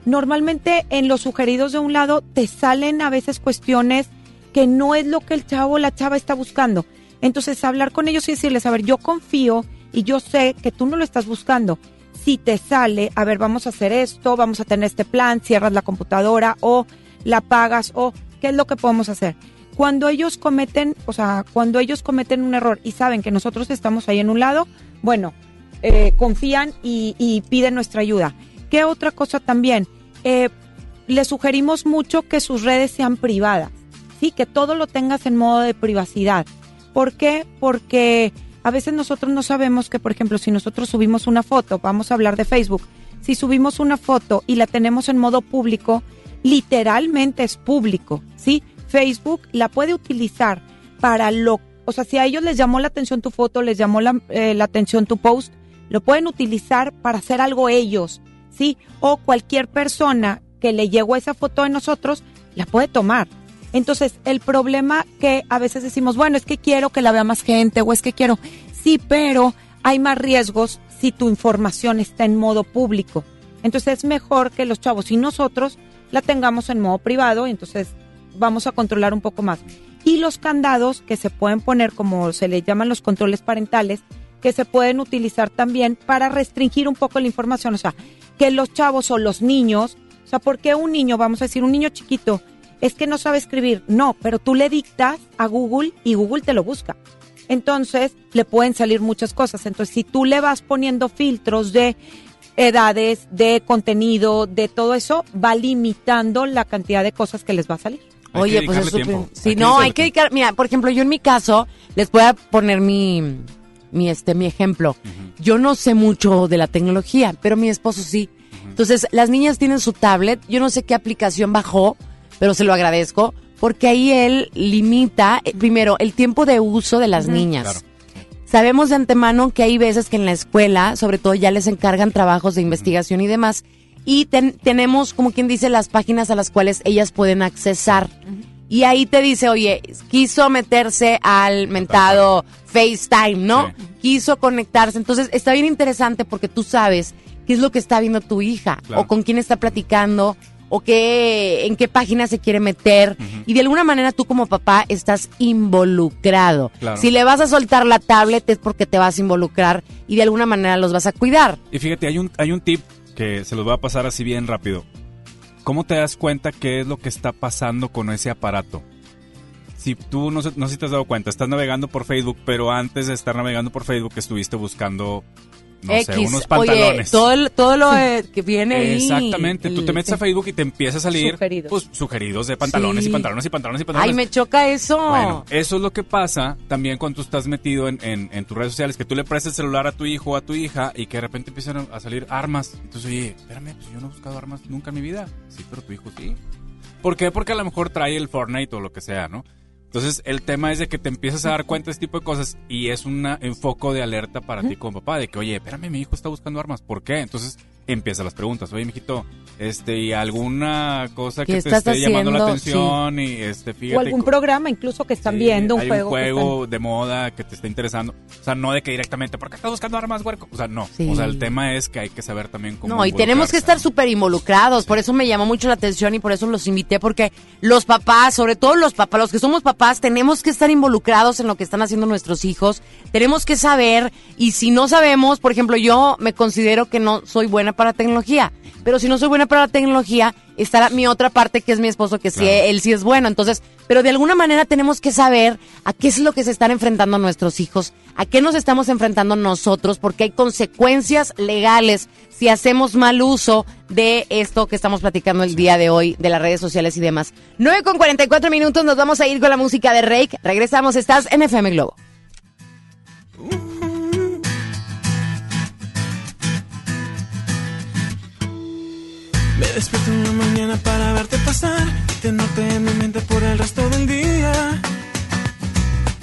normalmente en los sugeridos de un lado te salen a veces cuestiones que no es lo que el chavo o la chava está buscando. Entonces hablar con ellos y decirles, a ver, yo confío y yo sé que tú no lo estás buscando. Si te sale, a ver, vamos a hacer esto, vamos a tener este plan, cierras la computadora o la apagas o qué es lo que podemos hacer. Cuando ellos cometen, o sea, cuando ellos cometen un error y saben que nosotros estamos ahí en un lado, bueno, eh, confían y, y piden nuestra ayuda. ¿Qué otra cosa también? Eh, les sugerimos mucho que sus redes sean privadas, ¿sí? Que todo lo tengas en modo de privacidad. ¿Por qué? Porque a veces nosotros no sabemos que, por ejemplo, si nosotros subimos una foto, vamos a hablar de Facebook, si subimos una foto y la tenemos en modo público, literalmente es público, ¿sí? Facebook la puede utilizar para lo, o sea, si a ellos les llamó la atención tu foto, les llamó la, eh, la atención tu post, lo pueden utilizar para hacer algo ellos, ¿sí? O cualquier persona que le llegó esa foto de nosotros, la puede tomar. Entonces, el problema que a veces decimos, bueno, es que quiero que la vea más gente o es que quiero, sí, pero hay más riesgos si tu información está en modo público. Entonces, es mejor que los chavos y nosotros la tengamos en modo privado entonces vamos a controlar un poco más. Y los candados que se pueden poner, como se les llaman los controles parentales, que se pueden utilizar también para restringir un poco la información. O sea, que los chavos o los niños, o sea, ¿por qué un niño, vamos a decir, un niño chiquito, es que no sabe escribir? No, pero tú le dictas a Google y Google te lo busca. Entonces, le pueden salir muchas cosas. Entonces, si tú le vas poniendo filtros de edades, de contenido, de todo eso, va limitando la cantidad de cosas que les va a salir. Hay Oye, pues es que no, hay que dedicar. Mira, por ejemplo, yo en mi caso, les voy a poner mi, mi, este, mi ejemplo. Yo no sé mucho de la tecnología, pero mi esposo sí. Entonces, las niñas tienen su tablet. Yo no sé qué aplicación bajó, pero se lo agradezco. Porque ahí él limita, eh, primero, el tiempo de uso de las niñas. Claro. Sabemos de antemano que hay veces que en la escuela, sobre todo, ya les encargan trabajos de investigación y demás. Y ten- tenemos, como quien dice, las páginas a las cuales ellas pueden accesar. Y ahí te dice, oye, quiso meterse al mentado FaceTime, ¿no? Quiso conectarse. Entonces, está bien interesante porque tú sabes qué es lo que está viendo tu hija, Claro. o con quién está platicando, o qué, en qué página se quiere meter. Y de alguna manera tú como papá estás involucrado. Claro. Si le vas a soltar la tablet es porque te vas a involucrar y de alguna manera los vas a cuidar. Y fíjate, hay un, hay un tip que se los voy a pasar así bien rápido. ¿Cómo te das cuenta qué es lo que está pasando con ese aparato? Si tú, no no si te has dado cuenta, estás navegando por Facebook, pero antes de estar navegando por Facebook estuviste buscando, no sé, unos oye, pantalones. todo, todo lo eh, que viene ahí. Exactamente, tú te metes a Facebook y te empieza a salir Sugeridos. pues sugeridos de pantalones Sí. y pantalones y pantalones y pantalones. Ay, me choca eso. Bueno, eso es lo que pasa también cuando tú estás metido en, en- en tus redes sociales, que tú le prestas el celular a tu hijo o a tu hija y que de repente empiezan a salir armas. Entonces, oye, espérame, pues yo no he buscado armas nunca en mi vida. Sí, pero tu hijo sí. ¿Por qué? Porque a lo mejor trae el Fortnite o lo que sea, ¿no? Entonces, el tema es de que te empiezas a dar cuenta de este tipo de cosas y es un enfoco de alerta para ti como papá, de que, oye, espérame, mi hijo está buscando armas, ¿por qué? Entonces, empiezan las preguntas, oye, mijito, este, y alguna cosa ¿Qué que te esté llamando la atención y, este, fíjate... O algún programa incluso que están Sí, viendo, un hay juego. un que juego de moda que te está interesando. O sea, no de que directamente, ¿por qué estás buscando armas, huerco? O sea, no. Sí. O sea, el tema es que hay que saber también cómo. No, y tenemos que estar súper involucrados. Por eso me llamó mucho la atención y por eso los invité, porque los papás, sobre todo los papás, los que somos papás, tenemos que estar involucrados en lo que están haciendo nuestros hijos. Tenemos que saber, y si no sabemos, por ejemplo, yo me considero que no soy buena para tecnología, pero si no soy buena para la tecnología, estará mi otra parte que es mi esposo, que sí, Claro. él sí es bueno. Entonces, pero de alguna manera tenemos que saber a qué es lo que se están enfrentando nuestros hijos, a qué nos estamos enfrentando nosotros, porque hay consecuencias legales si hacemos mal uso de esto que estamos platicando el día de hoy, de las redes sociales y demás. 9 con 44 minutos, nos vamos a ir con la música de Rake. Regresamos, estás en FM Globo. Me despierto en la mañana para verte pasar y tenerte en mi mente por el resto del día.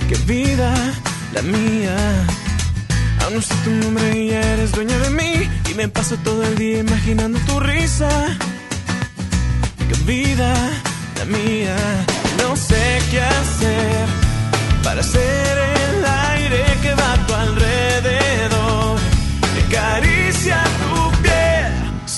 Qué vida la mía. Aún no sé tu nombre y ya eres dueña de mí. Y me paso todo el día imaginando tu risa. Qué vida la mía. No sé qué hacer para hacer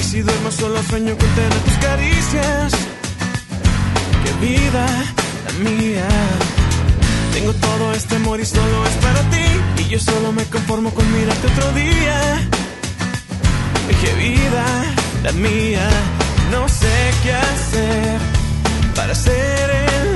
Y si duermo solo sueño con tener tus caricias. Qué vida la mía. Tengo todo este amor y solo es para ti. Y yo solo me conformo con mirarte otro día. Qué vida la mía. No sé qué hacer para hacer el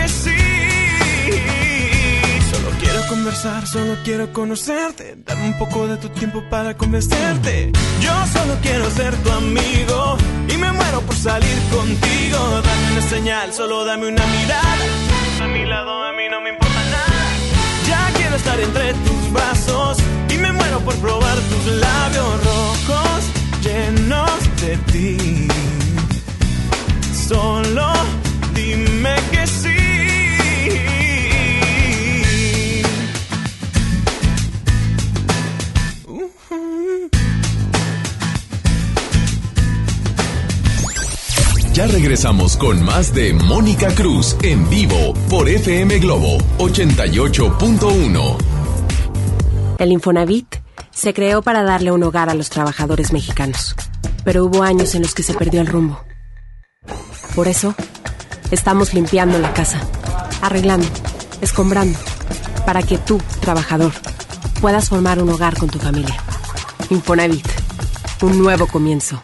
solo quiero conocerte. Dame un poco de tu tiempo para convencerte. Yo solo quiero ser tu amigo y me muero por salir contigo. Dame una señal, solo dame una mirada. A mi lado a mí no me importa nada. Ya quiero estar entre tus brazos y me muero por probar tus labios rojos llenos de ti. Solo dime que sí. Ya regresamos con más de Mónica Cruz en vivo por FM Globo 88.1. El Infonavit se creó para darle un hogar a los trabajadores mexicanos, pero hubo años en los que se perdió el rumbo. Por eso, estamos limpiando la casa, arreglando, escombrando, para que tú, trabajador, puedas formar un hogar con tu familia. Infonavit, un nuevo comienzo.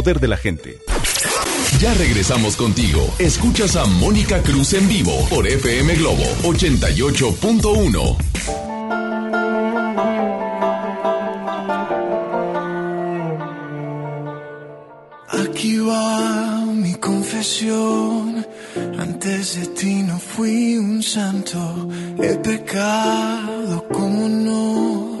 de la gente. Ya regresamos contigo. Escuchas a Mónica Cruz en vivo por FM Globo 88.1. Aquí va mi confesión. Antes de ti no fui un santo. He pecado como no.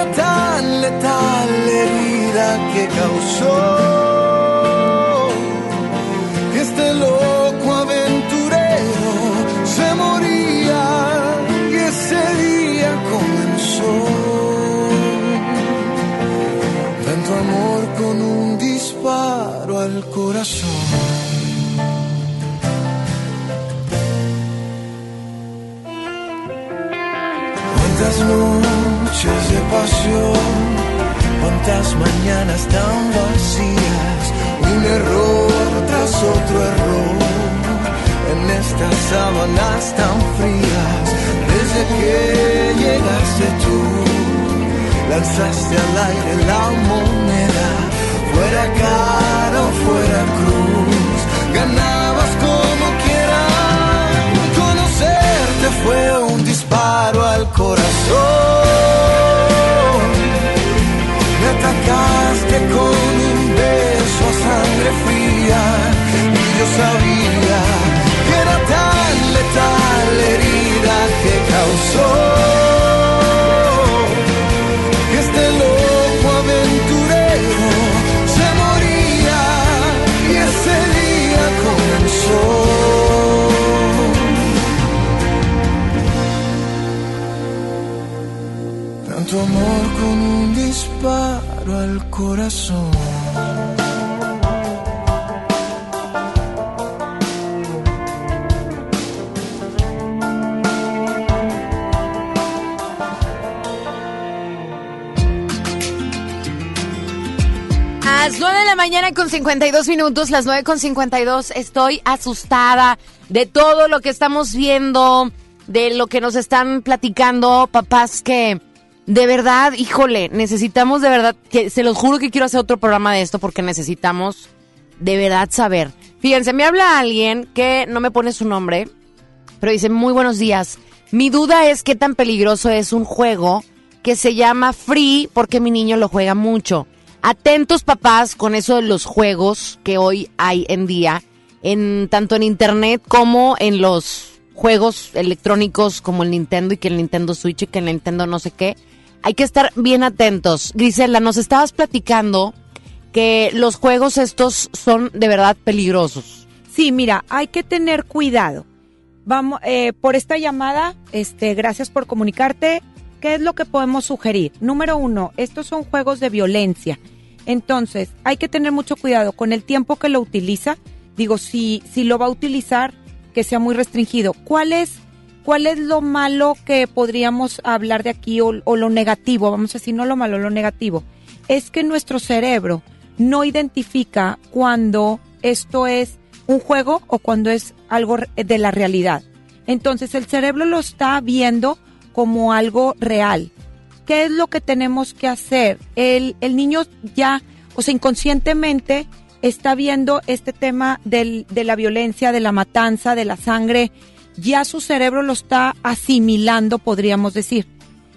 era tan letal herida que causó que este loco aventurero se moría y ese día comenzó tanto amor con un disparo al corazón. Pasión, cuántas mañanas tan vacías, un error tras otro error, en estas sábanas tan frías, desde que llegaste tú, lanzaste al aire la moneda, fuera cara o fuera cruz, ganabas como quiera. Conocerte fue un disparo al corazón. Me atacaste con un beso a sangre fría y yo sabía que era tan letal la herida que causó que este loco aventurero se moría y ese día comenzó. Tanto amor con un disparo al corazón. Las 9 de la mañana con 52 minutos, las 9 con 52. Estoy asustada de todo lo que estamos viendo, de lo que nos están platicando, papás que de verdad, híjole, necesitamos de verdad, que se los juro que quiero hacer otro programa de esto porque necesitamos de verdad saber. Fíjense, me habla alguien que no me pone su nombre, pero dice, muy buenos días. Mi duda es qué tan peligroso es un juego que se llama Free porque mi niño lo juega mucho. Atentos papás con eso de los juegos que hoy hay en día, en tanto en internet como en los juegos electrónicos como el Nintendo y que el Nintendo Switch y que el Nintendo no sé qué. Hay que estar bien atentos. Grisela, nos estabas platicando que los juegos estos son de verdad peligrosos. Sí, mira, hay que tener cuidado. Vamos, eh, por esta llamada, este, gracias por comunicarte. ¿Qué es lo que podemos sugerir? Número uno, estos son juegos de violencia. Entonces, hay que tener mucho cuidado con el tiempo que lo utiliza. Digo, si, si lo va a utilizar, que sea muy restringido. ¿Cuál es, cuál es lo malo que podríamos hablar de aquí o, lo negativo? Vamos a decir, no lo malo, lo negativo. Es que nuestro cerebro no identifica cuando esto es un juego o cuando es algo de la realidad. Entonces el cerebro lo está viendo como algo real. ¿Qué es lo que tenemos que hacer? El, niño ya, o sea, inconscientemente está viendo este tema de la violencia, de la matanza, de la sangre. Ya su cerebro lo está asimilando, podríamos decir.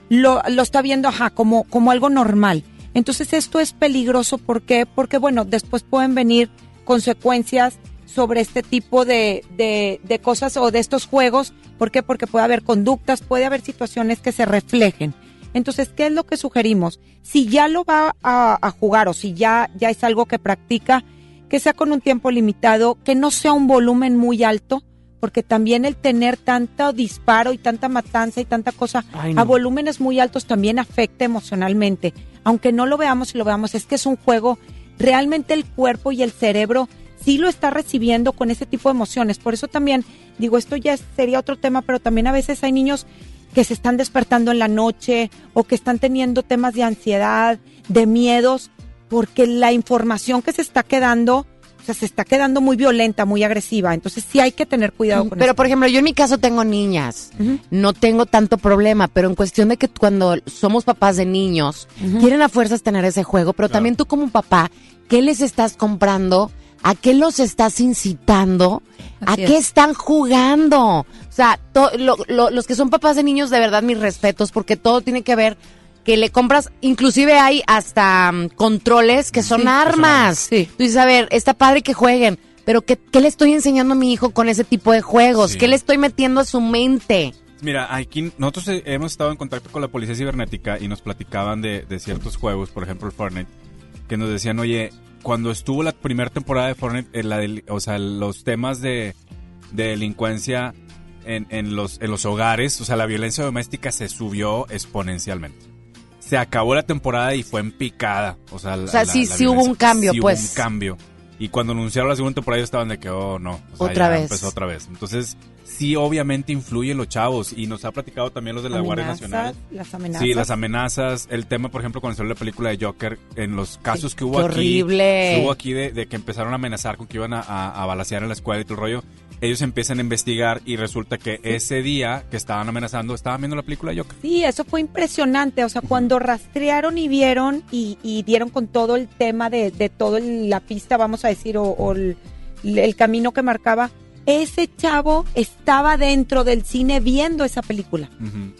Lo, lo está viendo, ajá, como, como algo normal. Entonces esto es peligroso, ¿por qué? Porque, bueno, después pueden venir consecuencias sobre este tipo de, de, de cosas o de estos juegos. ¿Por qué? Porque puede haber conductas, puede haber situaciones que se reflejen. Entonces, ¿qué es lo que sugerimos? Si ya lo va a, a jugar o si ya, ya es algo que practica, que sea con un tiempo limitado, que no sea un volumen muy alto, porque también el tener tanto disparo y tanta matanza y tanta cosa Ay, no. a volúmenes muy altos también afecta emocionalmente. Aunque no lo veamos y lo veamos, es que es un juego, realmente el cuerpo y el cerebro sí lo está recibiendo con ese tipo de emociones. Por eso también, digo, esto ya sería otro tema, pero también a veces hay niños que se están despertando en la noche o que están teniendo temas de ansiedad, de miedos, porque la información que se está quedando, o sea, se está quedando muy violenta, muy agresiva. Entonces sí hay que tener cuidado con Pero eso. por ejemplo, yo en mi caso tengo niñas, no tengo tanto problema, pero en cuestión de que cuando somos papás de niños, quieren a fuerzas tener ese juego, pero también tú como papá, ¿qué les estás comprando? ¿A qué los estás incitando? ¿A qué es. están jugando? O sea, to- lo- lo- los que son papás de niños, de verdad, mis respetos, porque todo tiene que ver que le compras, inclusive hay hasta mm, controles que son Sí, que son armas. Tú dices, a ver, está padre que jueguen, pero ¿qué, qué le estoy enseñando a mi hijo con ese tipo de juegos? Sí. ¿Qué le estoy metiendo a su mente? Mira, aquí nosotros eh, hemos estado en contacto con la policía cibernética y nos platicaban de, de ciertos juegos, por ejemplo el Fortnite, que nos decían, oye, cuando estuvo la primera temporada de Fortnite, eh, la del- o sea, los temas de, de delincuencia en, en los, en los hogares, o sea, la violencia doméstica se subió exponencialmente. Se acabó la temporada y fue en picada. O sea, la- O sea, la- sí- la sí hubo un cambio, Sí hubo pues. un cambio. Y cuando anunciaron la segunda temporada, ellos estaban de que, oh, no. o sea, Otra vez. Empezó otra vez. Entonces, sí, obviamente influyen los chavos. Y nos ha platicado también los de la Guardia Nacional. Las amenazas. Sí, las amenazas, el tema, por ejemplo, cuando salió la película de Joker, en los casos que hubo qué aquí, horrible. que hubo aquí de, de que empezaron a amenazar con que iban a, a, a balacear en la escuela y todo el rollo, ellos empiezan a investigar y resulta que ese día que estaban amenazando, estaban viendo la película Joker. Sí, eso fue impresionante. O sea, cuando rastrearon y vieron y, y dieron con todo el tema de, de todo el- la pista, vamos a decir, o, o el- el camino que marcaba, ese chavo estaba dentro del cine viendo esa película.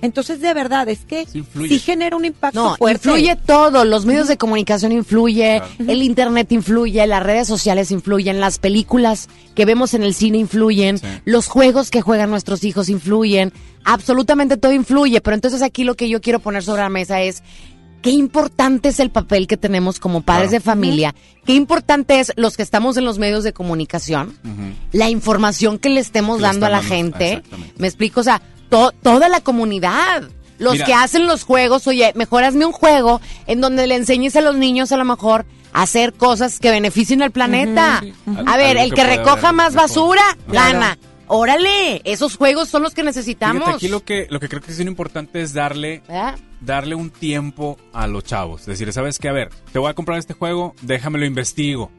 Entonces, de verdad, es que sí, genera un impacto No, fuerte. influye todo. Los medios de comunicación influye, el internet influye, las redes sociales influyen, las películas que vemos en el cine influyen, los juegos que juegan nuestros hijos influyen, absolutamente todo influye. Pero entonces aquí lo que yo quiero poner sobre la mesa es qué importante es el papel que tenemos como padres Claro. de familia, qué importante es los que estamos en los medios de comunicación, la información que le estemos Que dando a la dando, gente. Me explico, o sea, to- toda la comunidad. Los Mira. que hacen los juegos, oye, mejor hazme un juego en donde le enseñes a los niños a lo mejor a hacer cosas que beneficien al planeta. A ver, el que recoja haber más mejor. basura, Claro. gana. Órale, esos juegos son los que necesitamos. Fíjate, aquí lo que, lo que creo que es importante es darle. Darle un tiempo a los chavos. Decir, ¿sabes qué? A ver, te voy a comprar este juego, déjamelo investigo.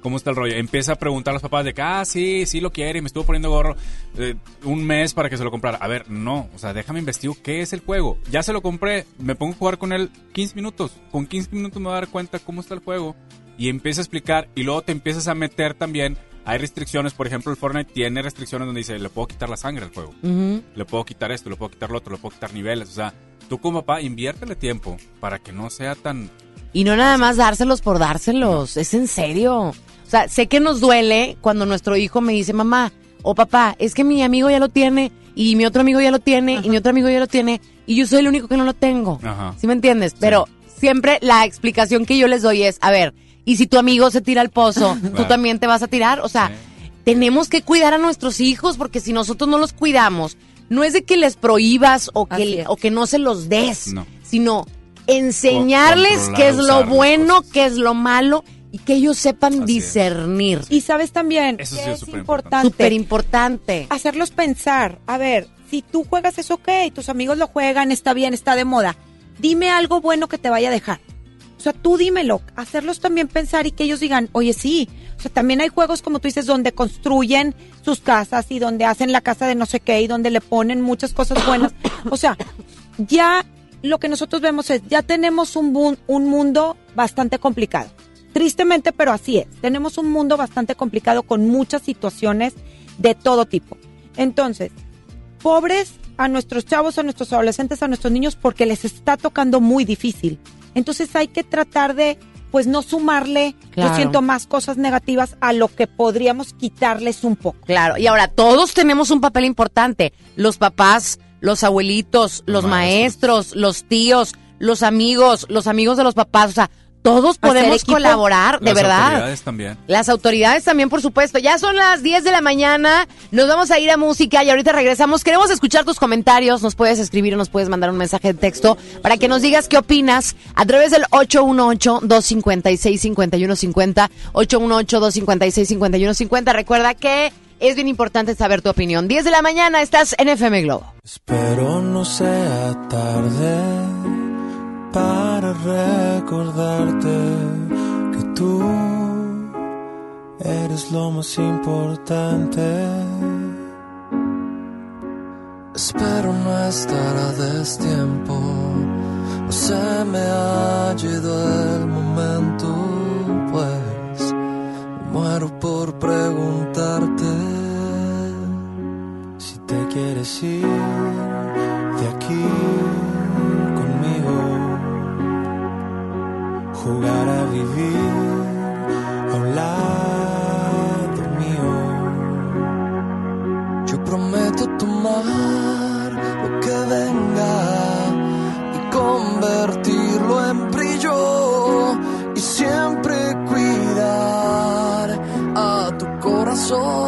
¿Cómo está el rollo? Empieza a preguntar a los papás de que, ah, sí, sí lo quiere me estuvo poniendo gorro eh, un mes para que se lo comprara. A ver, no, o sea, déjame investigo qué es el juego. Ya se lo compré, me pongo a jugar con él 15 minutos. Con 15 minutos me voy a dar cuenta cómo está el juego y empieza a explicar y luego te empiezas a meter también. Hay restricciones, por ejemplo, el Fortnite tiene restricciones donde dice, le puedo quitar la sangre al juego. Ujú. Le puedo quitar esto, le puedo quitar lo otro, le puedo quitar niveles. O sea, tú como papá, inviértele tiempo para que no sea tan... Y no nada más dárselos por dárselos, es en serio. O sea, sé que nos duele cuando nuestro hijo me dice, mamá o papá, es que mi amigo ya lo tiene y mi otro amigo ya lo tiene y mi otro amigo ya lo tiene y yo soy el único que no lo tengo. Ajá. ¿Sí me entiendes? Pero siempre la explicación que yo les doy es, a ver, y si tu amigo se tira al pozo, tú también te vas a tirar. O sea, tenemos que cuidar a nuestros hijos porque si nosotros no los cuidamos, no es de que les prohíbas o que, o que no se los des, No. sino enseñarles qué es lo bueno, qué es lo malo y que ellos sepan discernir. Y sabes también Eso que sí es es súper importante Súper importante. hacerlos pensar. A ver, si tú juegas es ok, tus amigos lo juegan, está bien, está de moda. Dime algo bueno que te vaya a dejar. O sea, tú dímelo, hacerlos también pensar y que ellos digan, oye, sí. O sea, también hay juegos, como tú dices, donde construyen sus casas y donde hacen la casa de no sé qué y donde le ponen muchas cosas buenas. O sea, ya lo que nosotros vemos es, ya tenemos un, un mundo bastante complicado. Tristemente, pero así es. Tenemos un mundo bastante complicado con muchas situaciones de todo tipo. Entonces, pobres a nuestros chavos, a nuestros adolescentes, a nuestros niños, porque les está tocando muy difícil. Entonces hay que tratar de, pues no sumarle, Claro. yo siento más cosas negativas a lo que podríamos quitarles un poco. Claro, y ahora todos tenemos un papel importante. Los papás, los abuelitos, los maestros, los tíos, los amigos, los amigos de los papás, o sea, todos podemos colaborar, de Las verdad. autoridades también. Las autoridades también, por supuesto. Ya son las 10 de la mañana. Nos vamos a ir a música y ahorita regresamos. Queremos escuchar tus comentarios. Nos puedes escribir o nos puedes mandar un mensaje de texto para que nos digas qué opinas a través del 818-256-5150. 818-256-5150. Recuerda que es bien importante saber tu opinión. 10 de la mañana, estás en FM Globo. Espero no sea tarde para recordarte que tú eres lo más importante. Espero no estar a destiempo, no se me ha ido el momento, pues muero por preguntarte si te quieres ir de aquí jugar a vivir a un lado mío. Yo prometo tomar lo que venga y convertirlo en brillo y siempre cuidar a tu corazón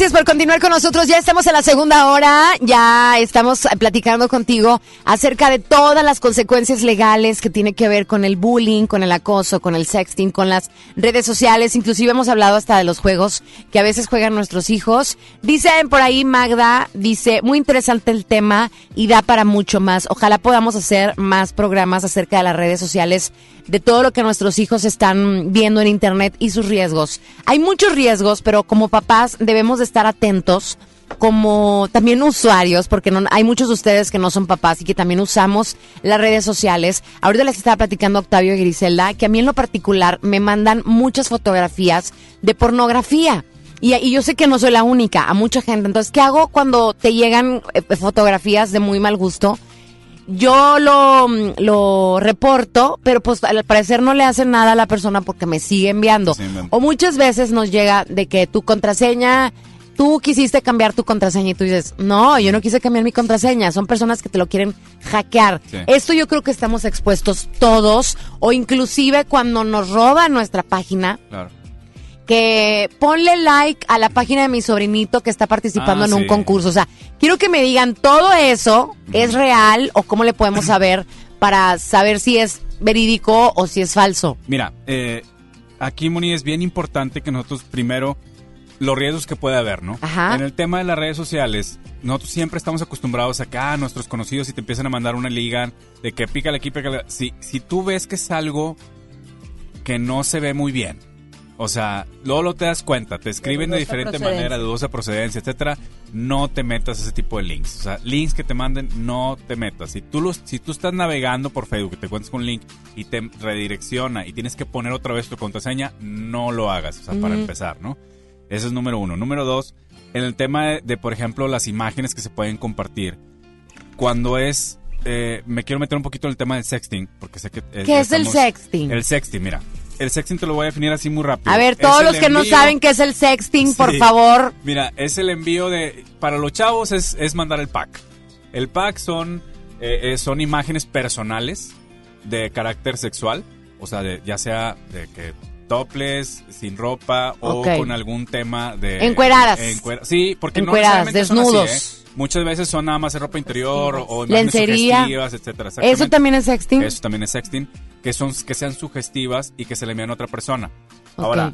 Gracias por continuar con nosotros. Ya estamos en la segunda hora. Ya estamos platicando contigo acerca de todas las consecuencias legales que tiene que ver con el bullying, con el acoso, con el sexting, con las redes sociales. Inclusive hemos hablado hasta de los juegos que a veces juegan nuestros hijos. Dicen por ahí Magda, dice, muy interesante el tema y da para mucho más. Ojalá podamos hacer más programas acerca de las redes sociales, de todo lo que nuestros hijos están viendo en internet y sus riesgos. Hay muchos riesgos, pero como papás debemos de estar atentos como también usuarios, porque no, hay muchos de ustedes que no son papás y que también usamos las redes sociales. Ahorita les estaba platicando a Octavio y Griselda que a mí en lo particular me mandan muchas fotografías de pornografía. Y, y yo sé que no soy la única, a mucha gente. Entonces, ¿qué hago cuando te llegan eh, fotografías de muy mal gusto? yo lo, mm, lo reporto, pero pues al parecer no le hacen nada a la persona porque me sigue enviando. Sí, enviando. O muchas veces nos llega de que tu contraseña, tú quisiste cambiar tu contraseña y tú dices, no, yo no quise cambiar mi contraseña. Son personas que te lo quieren hackear. Sí. Esto yo creo que estamos expuestos todos, o inclusive cuando nos roban nuestra página, Claro. que ponle like a la página de mi sobrinito que está participando Ah, en un concurso. O sea, quiero que me digan todo eso es real o cómo le podemos saber para saber si es verídico o si es falso. Mira, eh, aquí, Moni, es bien importante que nosotros primero los riesgos que puede haber, ¿no? Ajá. En el tema de las redes sociales, nosotros siempre estamos acostumbrados a que ah, nuestros conocidos si te empiezan a mandar una liga de que pícale aquí, pícale. Si, si tú ves que es algo que no se ve muy bien, o sea, luego lo te das cuenta, te escriben de, diferente manera, de dudosa procedencia, etcétera, no te metas a ese tipo de links. O sea, links que te manden, no te metas. Si tú, los, si tú estás navegando por Facebook y te encuentras con un link y te redirecciona y tienes que poner otra vez tu contraseña, no lo hagas, o sea, para empezar, ¿no? Ese es número uno. Número dos, en el tema de, de, por ejemplo, las imágenes que se pueden compartir. Cuando es... eh, me quiero meter un poquito en el tema del sexting, porque sé que... eh, ¿Qué es el sexting? El sexting, mira. El sexting te lo voy a definir así muy rápido. A ver, todos los que no saben qué es el sexting, por favor. Mira, es el envío de... Para los chavos es, es mandar el pack. El pack son, eh, son imágenes personales de carácter sexual. O sea, de, ya sea de que topless, sin ropa o con algún tema de... Encueradas. encuera- sí, porque Encueradas, no son así, desnudos. ¿eh? Muchas veces son nada más de ropa interior o, o imágenes Lencería. sugestivas, etcétera. ¿Eso también es sexting? Eso también es sexting, que son que sean sugestivas y que se le envían a otra persona. Ahora,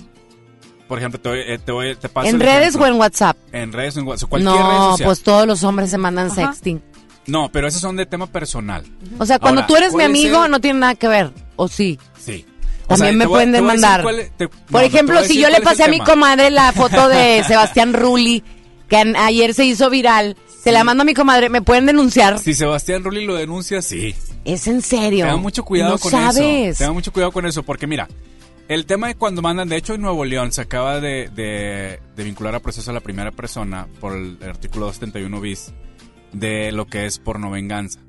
por ejemplo, te, voy- eh, te, te paso ¿En redes ejemplo. o en WhatsApp? En redes o en WhatsApp, cualquier red No, social. pues todos los hombres se mandan sexting. No, pero esos son de tema personal. O sea, cuando Ahora, tú eres mi amigo, ser- no tiene nada que ver. ¿O sí? Sí. También sea, me pueden voy demandar. cuál es- te- Por no, ejemplo, si yo le pasé a mi comadre la foto de Sebastián Rulli, que ayer se hizo viral, se la mando a mi comadre, ¿me pueden denunciar? Si Sebastián Rulli lo denuncia, sí. Es en serio. Tengan mucho cuidado no con sabes. eso. Tengan mucho cuidado con eso, porque mira, el tema de cuando mandan, de hecho en Nuevo León se acaba de, de- de vincular a proceso a la primera persona por el artículo 271 bis de lo que es porno venganza.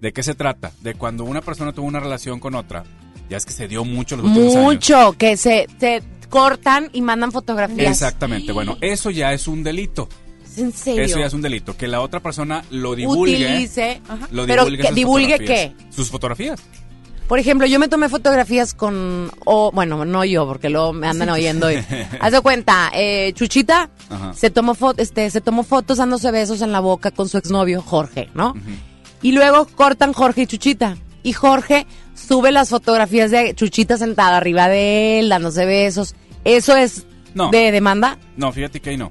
¿De qué se trata? De cuando una persona tuvo una relación con otra, ya es que se dio mucho los últimos años. Mucho, que se, se cortan y mandan fotografías. Exactamente, bueno, eso ya es un delito. En serio. Eso ya es un delito. Que la otra persona lo divulgue. Utilice. Lo Pero divulgue que sus divulgue qué? Sus fotografías. Por ejemplo, yo me tomé fotografías con, o bueno, no yo, porque luego me andan oyendo. Y, haz de cuenta, eh, Chuchita Ajá. se tomó fo- este, se tomó fotos dándose besos en la boca con su exnovio Jorge, ¿no? Y luego cortan Jorge y Chuchita. Y Jorge sube las fotografías de Chuchita sentada arriba de él, dándose besos. ¿Eso es No. de demanda? No, fíjate que ahí no.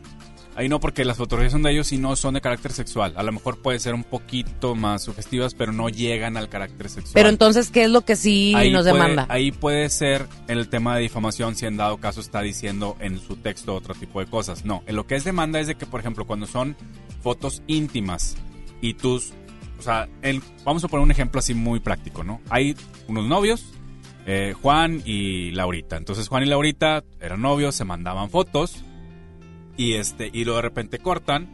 Ahí no, porque las fotografías son de ellos y no son de carácter sexual. A lo mejor pueden ser un poquito más sugestivas, pero no llegan al carácter sexual. Pero entonces, ¿qué es lo que sí ahí nos puede, demanda? Ahí puede ser el tema de difamación si en dado caso está diciendo en su texto otro tipo de cosas. No, en lo que es demanda es de que, por ejemplo, cuando son fotos íntimas y tus... O sea, el- vamos a poner un ejemplo así muy práctico, ¿no? Hay unos novios, eh, Juan y Laurita. Entonces Juan y Laurita eran novios, se mandaban fotos y este y luego de repente cortan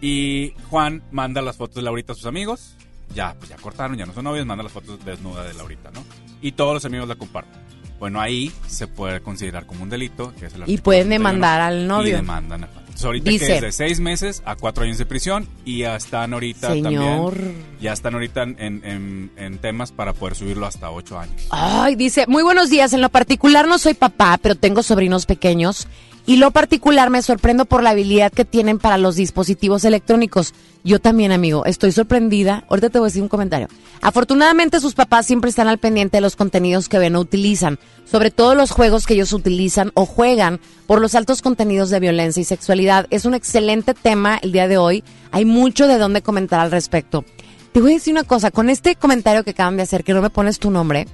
y Juan manda las fotos de Laurita a sus amigos. Ya, pues ya cortaron, ya no son novios, manda las fotos desnuda de Laurita, ¿no? Y todos los amigos la comparten. Bueno, ahí se puede considerar como un delito, que es el Y pueden 31, demandar al novio. Y demandan. a- Entonces, ahorita Dice- que es de seis meses a cuatro años de prisión y ya están ahorita Señor. también. Ya están ahorita en, en- en temas para poder subirlo hasta ocho años. Ay, dice, muy buenos días. En lo particular no soy papá, pero tengo sobrinos pequeños. Y lo particular me sorprendo por la habilidad que tienen para los dispositivos electrónicos. Yo también, amigo, estoy sorprendida. Ahorita te voy a decir un comentario. Afortunadamente sus papás siempre están al pendiente de los contenidos que ven o utilizan, sobre todo los juegos que ellos utilizan o juegan por los altos contenidos de violencia y sexualidad. Es un excelente tema el día de hoy. Hay mucho de dónde comentar al respecto. Te voy a decir una cosa, con este comentario que acaban de hacer, que no me pones tu nombre,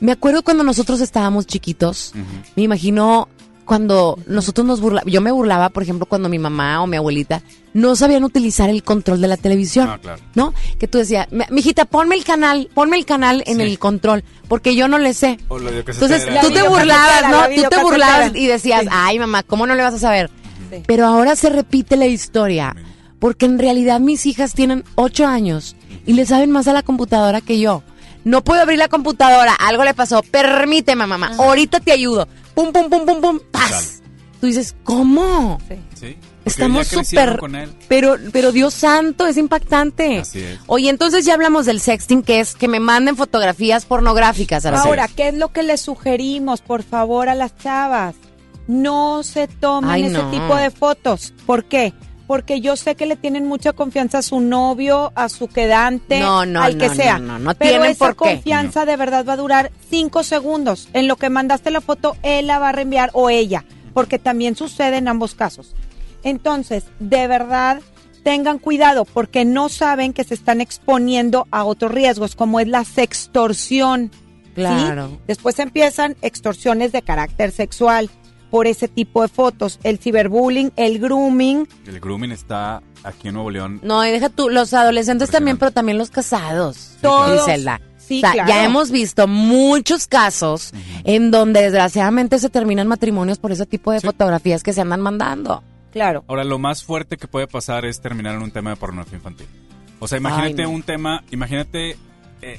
me acuerdo cuando nosotros estábamos chiquitos, me imagino cuando nosotros nos burlábamos, yo me burlaba, por ejemplo, cuando mi mamá o mi abuelita no sabían utilizar el control de la televisión, Ah, claro. ¿no? Que tú decías, "Mi- mijita, ponme el canal, ponme el canal en el control, porque yo no le sé. O lo de que se Entonces tú te burlabas, la ¿no? Tú te burlabas y decías, Sí. ay mamá, ¿cómo no le vas a saber? Sí. Pero ahora se repite la historia, porque en realidad mis hijas tienen ocho años y le saben más a la computadora que yo. No puedo abrir la computadora, algo le pasó. Permíteme, mamá, ahorita te ayudo. Pum, pum, pum, pum, pum, paz. Tú dices, ¿cómo? Sí. Estamos súper... con él. Pero, pero Dios santo, es impactante. Así es. Oye, entonces ya hablamos del sexting, que es que me manden fotografías pornográficas. Araceli. Ahora, ¿qué es lo que le sugerimos, por favor, a las chavas? No se tomen Ay, ese no. tipo de fotos. ¿Por qué? Porque yo sé que le tienen mucha confianza a su novio, a su quedante, No, no, al que no, sea. no, no, no Pero tienen esa por qué. confianza de verdad va a durar cinco segundos. En lo que mandaste la foto, él la va a reenviar o ella, porque también sucede en ambos casos. Entonces, de verdad, tengan cuidado porque no saben que se están exponiendo a otros riesgos, como es la sextorsión. ¿sí? Claro. Después empiezan extorsiones de carácter sexual por ese tipo de fotos, el ciberbullying, el grooming. El grooming está aquí en Nuevo León. No, y deja tú, los adolescentes también, pero también los casados. Todos. Griselda. Sí, o sea, claro. ya hemos visto muchos casos en donde desgraciadamente se terminan matrimonios por ese tipo de fotografías que se andan mandando. Claro. Ahora, lo más fuerte que puede pasar es terminar en un tema de pornografía infantil. O sea, imagínate Ay, no. un tema, imagínate eh,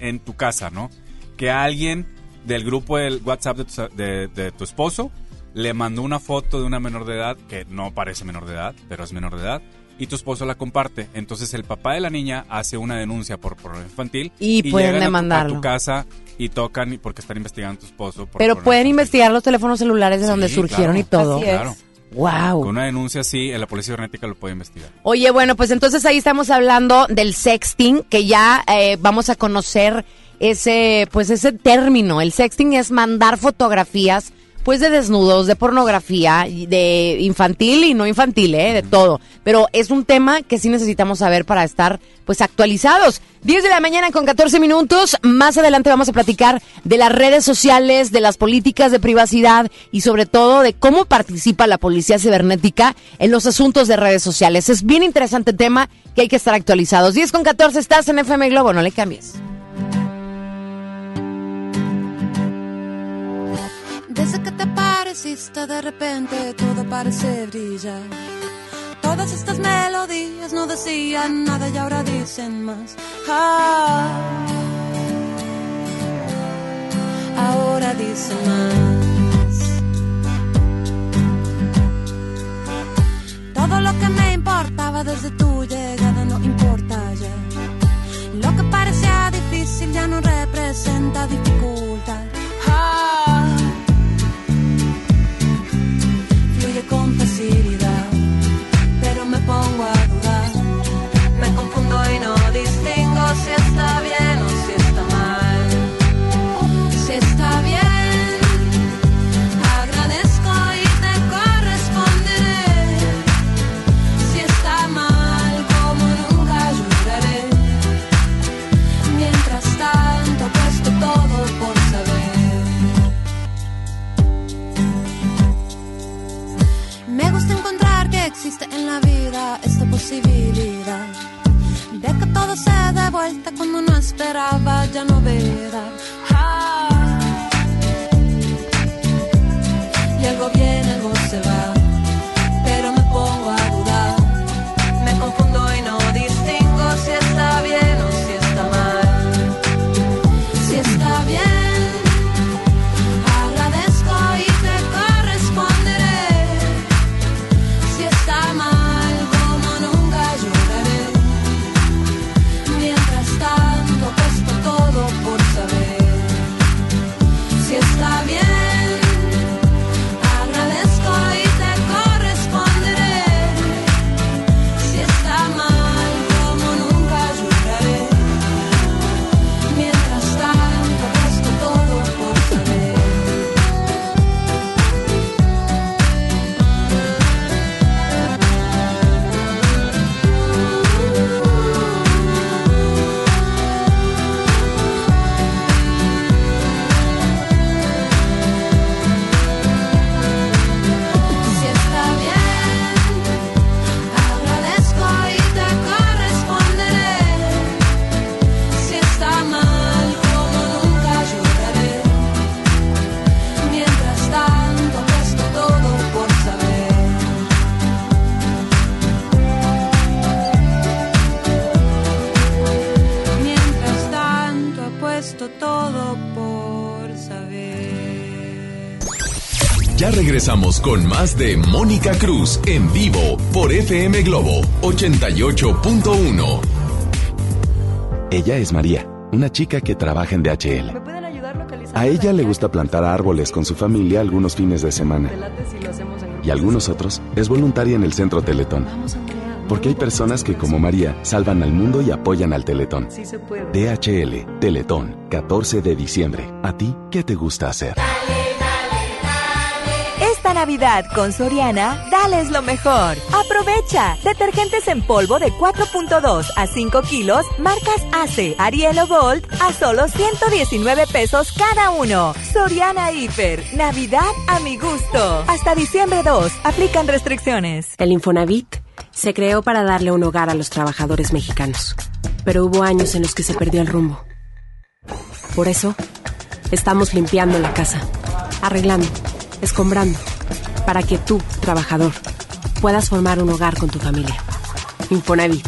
en tu casa, ¿no? Que alguien del grupo del WhatsApp de tu, de- de tu esposo le mandó una foto de una menor de edad, que no parece menor de edad, pero es menor de edad, y tu esposo la comparte. Entonces el papá de la niña hace una denuncia por pornografía infantil Y pueden a tu- demandarlo. A tu, casa y tocan y- porque están investigando a tu esposo. por Pero pueden investigar los teléfonos celulares de donde surgieron claro. y todo. Así es. Claro. Wow. Con una denuncia así, eh, la policía cibernética lo puede investigar. Oye, bueno, pues entonces ahí estamos hablando del sexting, que ya eh, vamos a conocer ese, pues ese término. El sexting es mandar fotografías, pues de desnudos, de pornografía, de infantil y no infantil, ¿eh? de todo. Pero es un tema que sí necesitamos saber para estar, pues actualizados. 10 de la mañana con 14 minutos. Más adelante vamos a platicar de las redes sociales, de las políticas de privacidad y sobre todo de cómo participa la policía cibernética en los asuntos de redes sociales. Es bien interesante tema que hay que estar actualizados. 10 con 14 estás en FM Globo, no le cambies. Apareciste de repente todo parece brillar. Todas estas melodías no decían nada y ahora dicen más. Ah, ahora dicen más. Todo lo que me importaba desde tu llegada no importa ya. Lo que parecía difícil ya no representa dificultad. Ah, con facilidad, pero me pongo a esta posibilidad de que todo se dé vuelta cuando no esperaba ya novedad. Ah. Y algo viene, regresamos con más de Mónica Cruz en vivo por FM Globo 88.1. Ella es María, una chica que trabaja en DHL. ¿Me pueden ayudar localizando? A ella le gusta plantar árboles con su familia algunos fines de semana. Te late si lo hacemos en Y algunos otros es voluntaria en el Centro Teletón. Porque hay personas que, como María, salvan al mundo y apoyan al Teletón. Sí se puede. DHL, Teletón, 14 de diciembre. ¿A ti qué te gusta hacer? Navidad con Soriana, dales lo mejor. Aprovecha. Detergentes en polvo de 4.2 a 5 kilos, marcas ACE, Ariel o a solo 119 pesos cada uno. Soriana Hiper. Navidad a mi gusto. Hasta diciembre 2. Aplican restricciones. El Infonavit se creó para darle un hogar a los trabajadores mexicanos, pero hubo años en los que se perdió el rumbo. Por eso, estamos limpiando la casa, arreglando, escombrando, para que tú, trabajador, puedas formar un hogar con tu familia. Infonavit,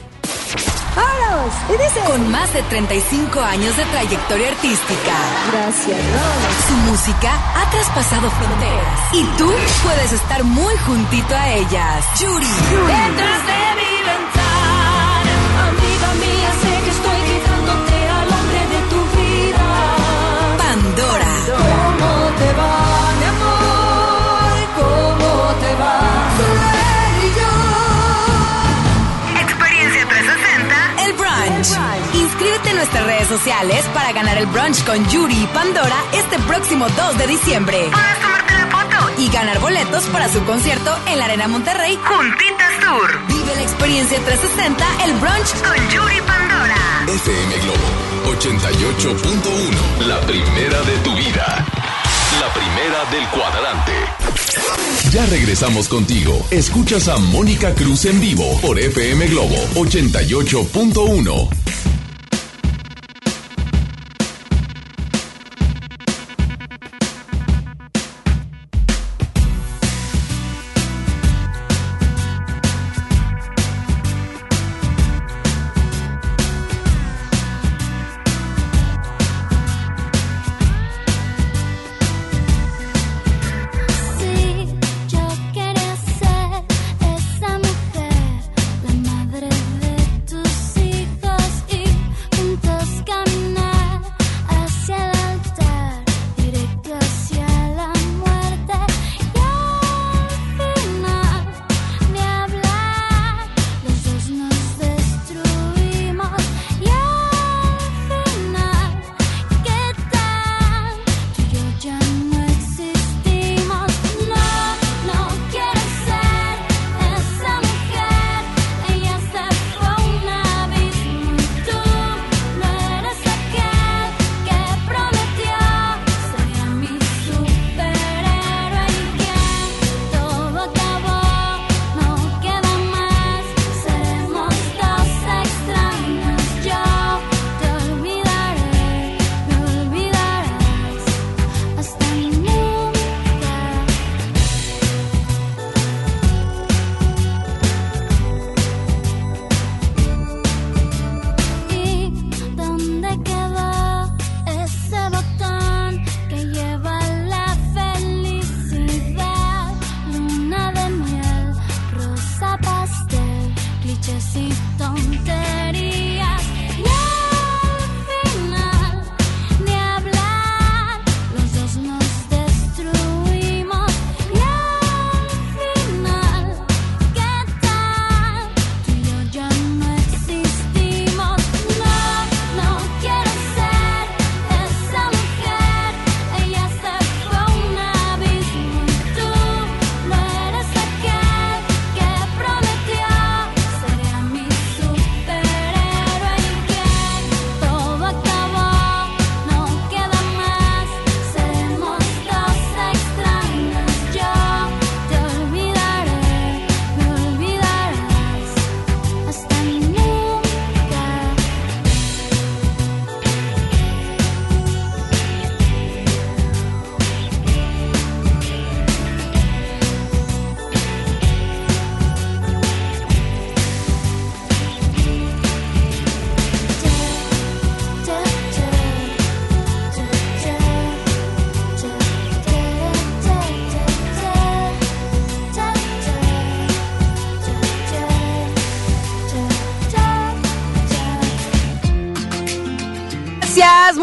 ¡Aros! Con más de 35 años de trayectoria artística. Gracias, Rose. Su música ha traspasado fronteras. Y tú puedes estar muy juntito a ellas. Yuri. Detrás de mi ventana, nuestras redes sociales para ganar el brunch con Yuri y Pandora este próximo 2 de diciembre. Puedes tomarte la foto y ganar boletos para su concierto en la Arena Monterrey Juntitas Tour. Vive la experiencia 360, el brunch con Yuri y Pandora. FM Globo 88.1. La primera de tu vida. La primera del cuadrante. Ya regresamos contigo. Escuchas a Mónica Cruz en vivo por FM Globo 88.1.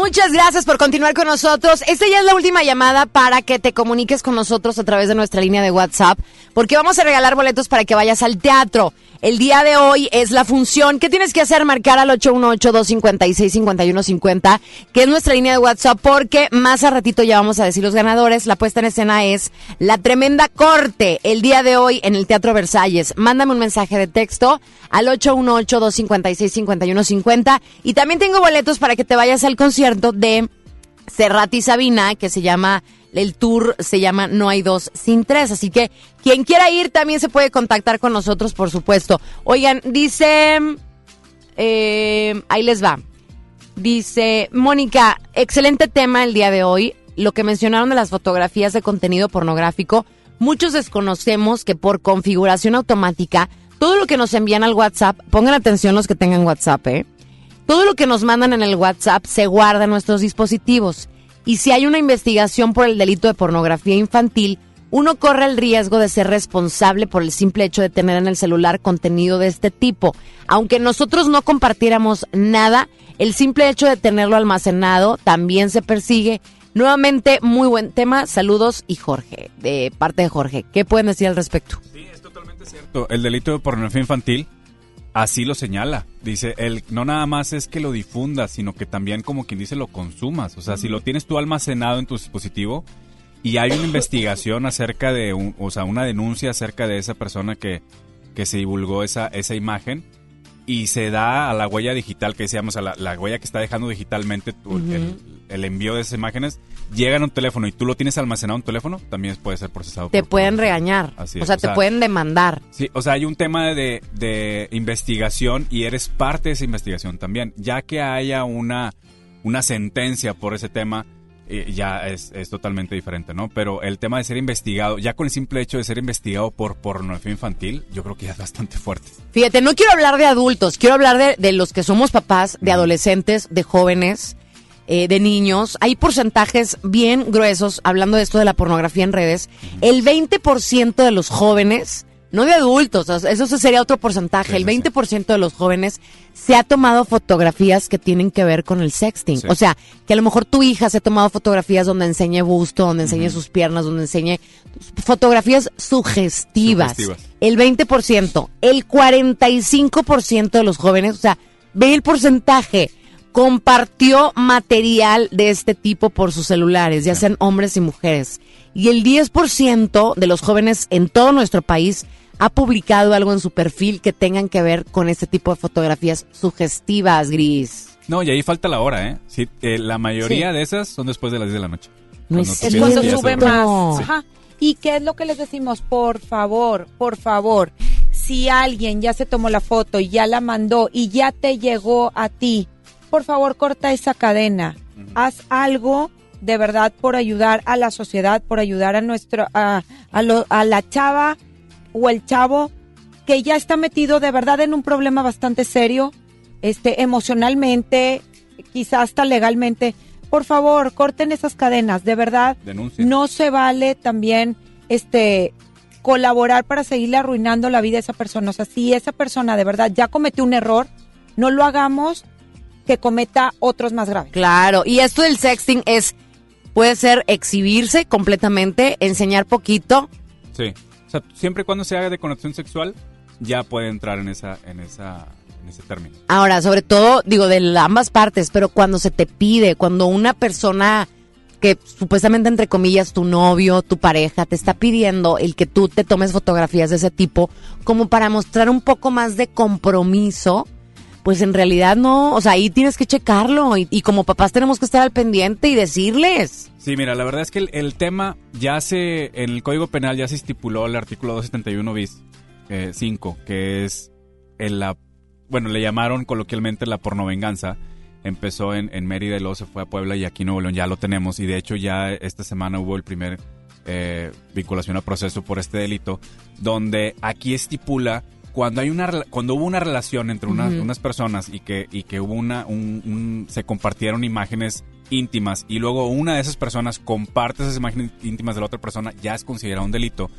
Muchas gracias por continuar con nosotros. Esta ya es la última llamada para que te comuniques con nosotros a través de nuestra línea de WhatsApp, porque vamos a regalar boletos para que vayas al teatro. El día de hoy es la función. ¿Qué tienes que hacer? Marcar al 818-256-5150, que es nuestra línea de WhatsApp, porque más a ratito ya vamos a decir los ganadores. La puesta en escena es La Tremenda Corte, el día de hoy en el Teatro Versalles. Mándame un mensaje de texto al 818-256-5150. Y también tengo boletos para que te vayas al concierto de Serrat y Sabina, que se llama, el tour se llama No hay dos sin tres. Así que quien quiera ir también se puede contactar con nosotros, por supuesto. Oigan, dice, eh, ahí les va. Dice, Mónica, excelente tema el día de hoy. Lo que mencionaron de las fotografías de contenido pornográfico, muchos desconocemos que por configuración automática, todo lo que nos envían al WhatsApp, pongan atención los que tengan WhatsApp, ¿eh? Todo lo que nos mandan en el WhatsApp se guarda en nuestros dispositivos. Y si hay una investigación por el delito de pornografía infantil, uno corre el riesgo de ser responsable por el simple hecho de tener en el celular contenido de este tipo. Aunque nosotros no compartiéramos nada, el simple hecho de tenerlo almacenado también se persigue. Nuevamente, muy buen tema. Saludos y Jorge, de parte de Jorge. ¿Qué pueden decir al respecto? El delito de pornografía infantil así lo señala. Dice, el, no nada más es que lo difundas, sino que también como quien dice lo consumas. O sea, si lo tienes tú almacenado en tu dispositivo y hay una investigación acerca de, un, o sea, una denuncia acerca de esa persona que, que se divulgó esa, esa imagen y se da a la huella digital que decíamos, a la, la huella que está dejando digitalmente tu- el, el envío de esas imágenes, llegan a un teléfono y tú lo tienes almacenado en un teléfono, también puede ser procesado. Te por- pueden regañar. Así o sea, o te sea, pueden demandar. Sí, o sea, hay un tema de, de investigación y eres parte de esa investigación también. Ya que haya una, una sentencia por ese tema, eh, ya es, es totalmente diferente, ¿no? Pero el tema de ser investigado, ya con el simple hecho de ser investigado por pornografía infantil, yo creo que ya es bastante fuerte. Fíjate, no quiero hablar de adultos, quiero hablar de, de los que somos papás, de adolescentes, de jóvenes, eh, de niños. Hay porcentajes bien gruesos, hablando de esto de la pornografía en redes. El 20% de los jóvenes, no de adultos, eso sería otro porcentaje, el 20% de los jóvenes se ha tomado fotografías que tienen que ver con el sexting. Sí. O sea, que a lo mejor tu hija se ha tomado fotografías donde enseñe busto, donde enseñe sus piernas, donde enseñe fotografías sugestivas. Sugestivas. El 20%, el 45% de los jóvenes, o sea, ve el porcentaje, compartió material de este tipo por sus celulares, ya sean hombres y mujeres. Y el 10% de los jóvenes en todo nuestro país ha publicado algo en su perfil que tengan que ver con este tipo de fotografías sugestivas, Gris. No, y ahí falta la hora, ¿eh? Sí, eh, la mayoría Sí. de esas son después de las 10 de la noche. No es cuando sube más. Sí. Ajá. ¿Y qué es lo que les decimos? Por favor, por favor, si alguien ya se tomó la foto y ya la mandó y ya te llegó a ti, por favor corta esa cadena. Haz algo de verdad por ayudar a la sociedad, por ayudar a nuestro, a, a, lo- a la chava o el chavo que ya está metido de verdad en un problema bastante serio, este, emocionalmente, quizás hasta legalmente. Por favor, corten esas cadenas, de verdad. Denuncia. No se vale también este colaborar para seguirle arruinando la vida a esa persona. O sea, si esa persona de verdad ya cometió un error, no lo hagamos que cometa otros más graves. Claro, y esto del sexting es, puede ser exhibirse completamente, enseñar poquito. Sí. O sea, siempre y cuando se haga de conexión sexual, ya puede entrar en esa, en esa, en ese término. Ahora, sobre todo, digo, de ambas partes, pero cuando se te pide, cuando una persona que supuestamente, entre comillas, tu novio, tu pareja, te está pidiendo el que tú te tomes fotografías de ese tipo, como para mostrar un poco más de compromiso, pues en realidad no, o sea, ahí tienes que checarlo y, y como papás tenemos que estar al pendiente y decirles. Sí, mira, la verdad es que el, el tema ya se, en el Código Penal ya se estipuló el artículo 271 bis 5, que es en la, bueno, le llamaron coloquialmente la pornovenganza. Empezó en, en Mérida y luego se fue a Puebla y aquí en Nuevo León ya lo tenemos. Y de hecho ya esta semana hubo el primer eh, vinculación a proceso por este delito, donde aquí estipula cuando hay una cuando hubo una relación entre una- Ujú. unas personas y que y que hubo una un- un- se compartieron imágenes íntimas y luego una de esas personas comparte esas imágenes íntimas de la otra persona ya es considerado un delito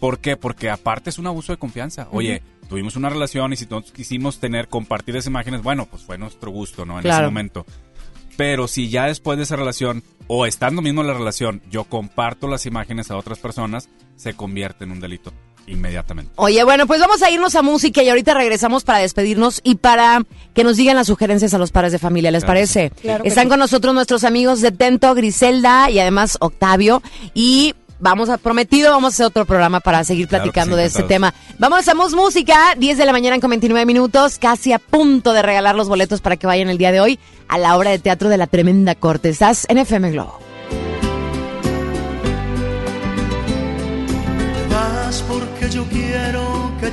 ¿Por qué? Porque aparte es un abuso de confianza. Oye, tuvimos una relación y si nosotros quisimos tener, compartir esas imágenes, bueno, pues fue nuestro gusto, ¿no? En Claro. ese momento. Pero si ya después de esa relación, o estando mismo en la relación, yo comparto las imágenes a otras personas, se convierte en un delito inmediatamente. Oye, bueno, pues vamos a irnos a música y ahorita regresamos para despedirnos y para que nos digan las sugerencias a los padres de familia, ¿les Claro parece? Claro Están sí. con nosotros nuestros amigos de Tento, Griselda y además Octavio y vamos a prometido vamos a hacer otro programa para seguir Claro platicando sí, de este tema. Vamos, hacemos música, 10 de la mañana con 29 minutos, casi a punto de regalar los boletos para que vayan el día de hoy a la obra de teatro de la Tremenda Corte. Estás en FM Globo. Vas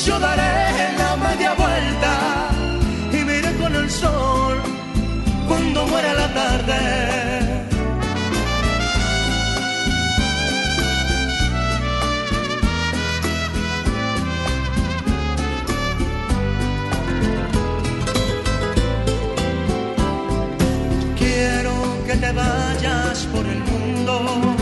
Yo daré la media vuelta y me iré con el sol cuando muera la tarde. Quiero que te vayas por el mundo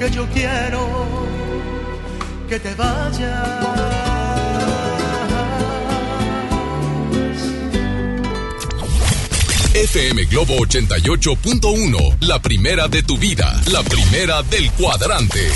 Porque yo quiero que te vayas. FM Globo 88.1, la primera de tu vida, la primera del cuadrante.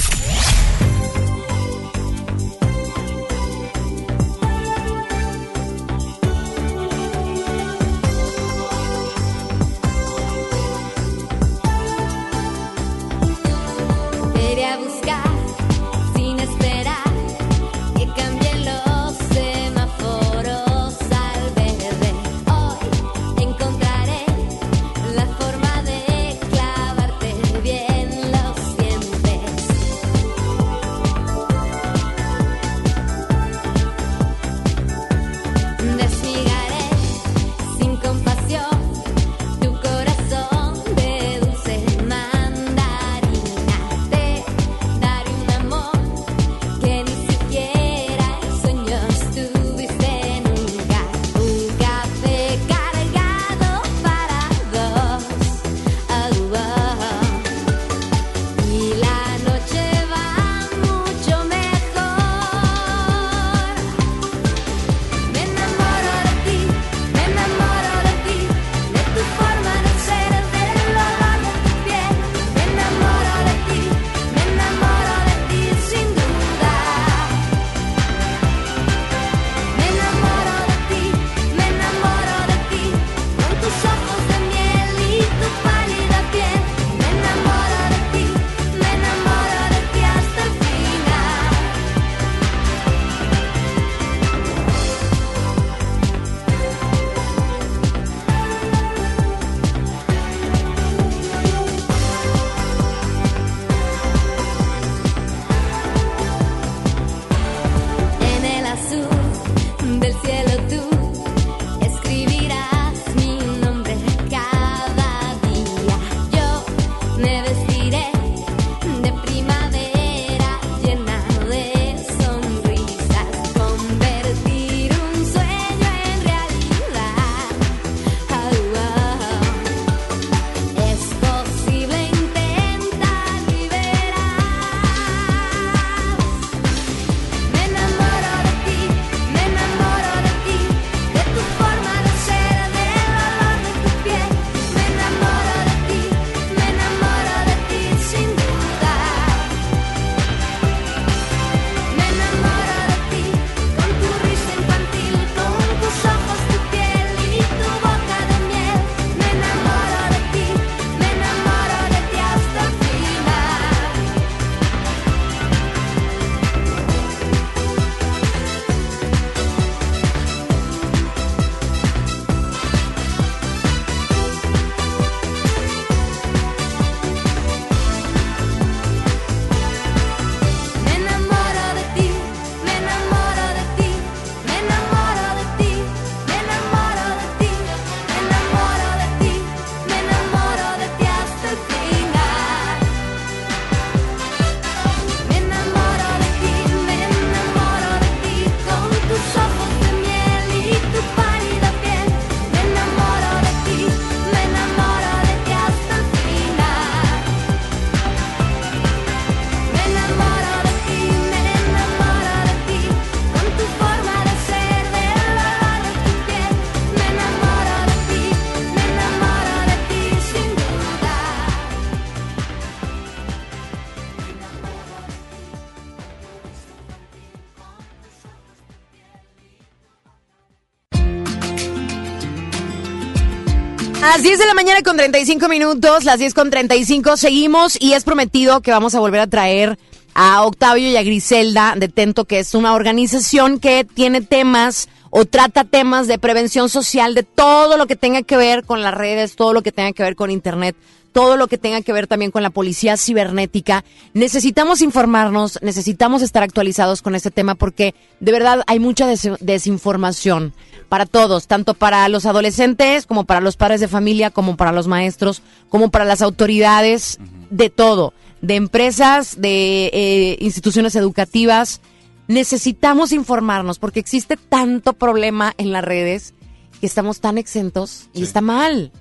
Las 10 de la mañana con 35 minutos, las 10 con 35, seguimos y es prometido que vamos a volver a traer a Octavio y a Griselda de Tento, que es una organización que tiene temas o trata temas de prevención social, de todo lo que tenga que ver con las redes, todo lo que tenga que ver con Internet, todo lo que tenga que ver también con la policía cibernética. Necesitamos informarnos, necesitamos estar actualizados con este tema porque de verdad hay mucha des- desinformación para todos, tanto para los adolescentes como para los padres de familia, como para los maestros, como para las autoridades, de todo, de empresas, de eh, instituciones educativas. Necesitamos informarnos porque existe tanto problema en las redes que estamos tan exentos y está mal.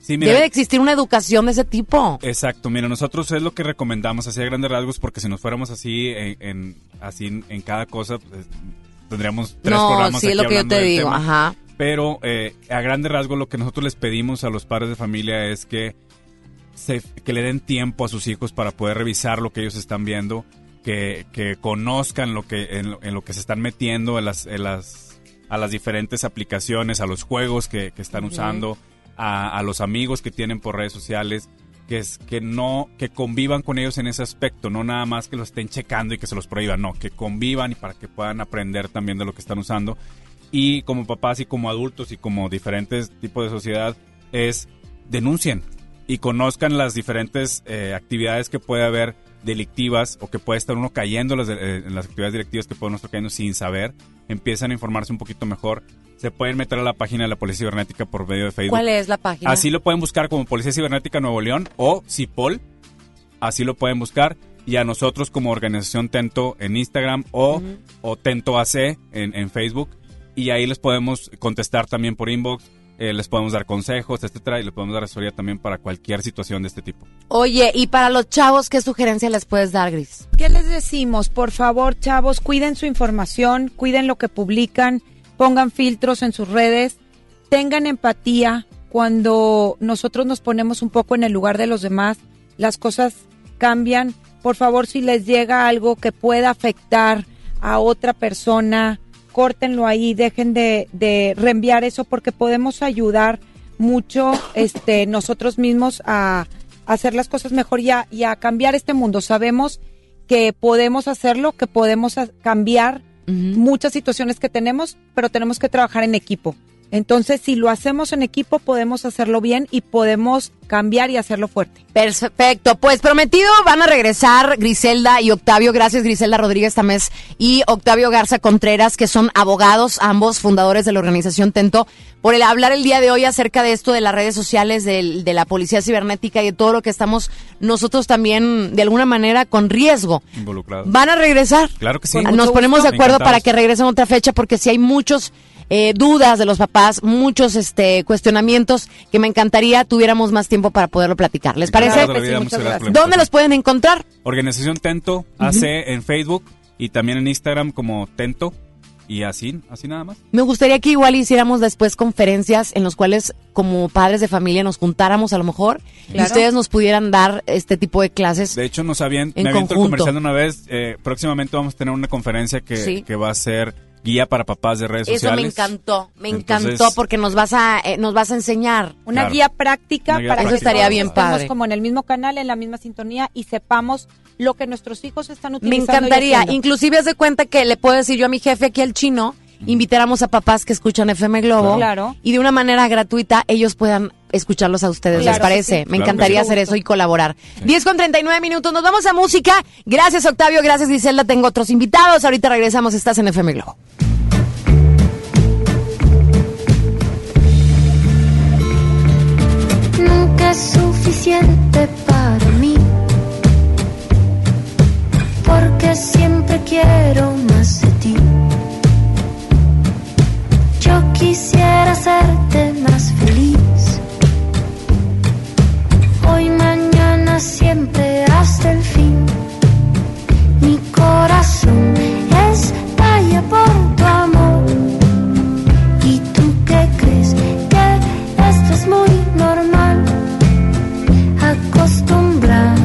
Sí, mira, Debe de existir una educación de ese tipo. Exacto, mira, nosotros es lo que recomendamos, así a grandes rasgos, porque si nos fuéramos así en, en- así en, en cada cosa, pues, tendríamos tres No, programas sí, es aquí lo que yo te digo, tema. ajá. Pero eh, a grandes rasgos lo que nosotros les pedimos a los padres de familia es que, se, que le den tiempo a sus hijos para poder revisar lo que ellos están viendo, que, que conozcan lo que, en, lo, en lo que se están metiendo, en las, en las, a las diferentes aplicaciones, a los juegos que, que están usando, a, a los amigos que tienen por redes sociales, que es que no, que convivan con ellos en ese aspecto, no nada más que los estén checando y que se los prohíban, no, que convivan y para que puedan aprender también de lo que están usando. Y como papás y como adultos y como diferentes tipos de sociedad, es denuncien y conozcan las diferentes eh, actividades que puede haber delictivas o que puede estar uno cayendo en las, eh, en las actividades delictivas que puede uno estar cayendo sin saber. Empiezan a informarse un poquito mejor. Se pueden meter a la página de la Policía Cibernética por medio de Facebook. ¿Cuál es la página? Así lo pueden buscar como Policía Cibernética Nuevo León o CIPOL. Así lo pueden buscar. Y a nosotros como organización Tento en Instagram o, o Tento AC en, en Facebook. Y ahí les podemos contestar también por inbox. Eh, les podemos dar consejos, etcétera. Y les podemos dar asesoría también para cualquier situación de este tipo. Oye, y para los chavos, ¿qué sugerencia les puedes dar, Gris? ¿Qué les decimos? Por favor, chavos, cuiden su información, cuiden lo que publican, pongan filtros en sus redes, tengan empatía cuando nosotros nos ponemos un poco en el lugar de los demás, las cosas cambian. Por favor, si les llega algo que pueda afectar a otra persona, córtenlo ahí, dejen de, de reenviar eso porque podemos ayudar mucho este, nosotros mismos a, a hacer las cosas mejor y a, y a cambiar este mundo. Sabemos que podemos hacerlo, que podemos cambiar muchas situaciones que tenemos, pero tenemos que trabajar en equipo. Entonces, si lo hacemos en equipo, podemos hacerlo bien y podemos cambiar y hacerlo fuerte. Perfecto, pues prometido van a regresar Griselda y Octavio, gracias Griselda Rodríguez Tamés y Octavio Garza Contreras, que son abogados, ambos fundadores de la organización Tento, por el hablar el día de hoy acerca de esto de las redes sociales, del- de, la policía cibernética y de todo lo que estamos nosotros también de alguna manera con riesgo. Involucrados. ¿Van a regresar? Claro que sí. Nos ponemos de acuerdo para que regresen otra fecha porque si hay muchos eh, dudas de los papás, muchos este cuestionamientos que me encantaría tuviéramos más tiempo para poderlo platicar. ¿Les parece? Vida, muchas gracias ¿Dónde los pueden encontrar? Organización Tento AC en Facebook y también en Instagram como Tento. Y así, así nada más. Me gustaría que igual hiciéramos después conferencias en los cuales como padres de familia nos juntáramos a lo mejor y Claro. ustedes nos pudieran dar este tipo de clases. De hecho, nos habían, En me aviento el comercial de una vez. eh, próximamente vamos a tener una conferencia que, Sí. que va a ser guía para papás de redes Eso sociales. me encantó, me Entonces- encantó porque nos vas a eh, nos vas a enseñar Una Claro. guía práctica Una guía para práctica. que Eso estaría bien estemos padre. como en el mismo canal, en la misma sintonía y sepamos lo que nuestros hijos están Me utilizando. y encantaría, inclusive haz de cuenta que le puedo decir yo a mi jefe aquí al chino, invitáramos a papás que escuchan FM Globo Claro. y de una manera gratuita ellos puedan escucharlos a ustedes, Claro ¿les parece? sí. Me Claro encantaría sí. hacer eso y colaborar. 10 con 39 minutos, nos vamos a música. Gracias Octavio, gracias Griselda, tengo otros invitados. Ahorita regresamos, estás en FM Globo. nunca es suficiente para mí. Porque siempre quiero más de ti. Yo quisiera hacerte más feliz hoy, mañana, siempre hasta el fin. Mi corazón es estalla por tu amor. ¿Y tú qué crees? Que esto es muy normal. Acostumbrado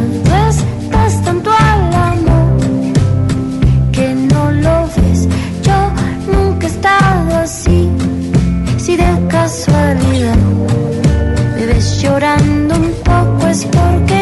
estás tanto al amor que no lo ves. Yo nunca he estado así, si de casualidad me ves llorando sabes por qué.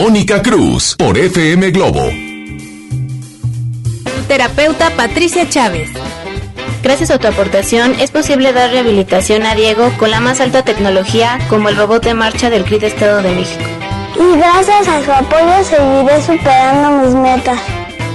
Mónica Cruz por FM Globo. Terapeuta Patricia Chávez. Gracias a tu aportación es posible dar rehabilitación a Diego con la más alta tecnología como el robot de marcha del CRIT Estado de México. Y gracias a su apoyo seguiré superando mis metas.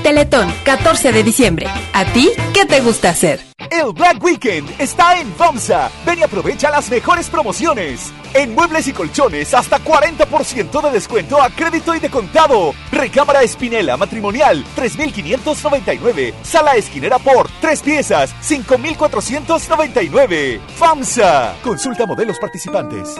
Teletón, 14 de diciembre. ¿A ti qué te gusta hacer? El Black Weekend está en FAMSA. Ven y aprovecha las mejores promociones. En muebles y colchones, hasta 40% de descuento a crédito y de contado. Recámara espinela matrimonial, 3,599. Sala esquinera por 3 piezas, 5,499. FAMSA. Consulta modelos participantes.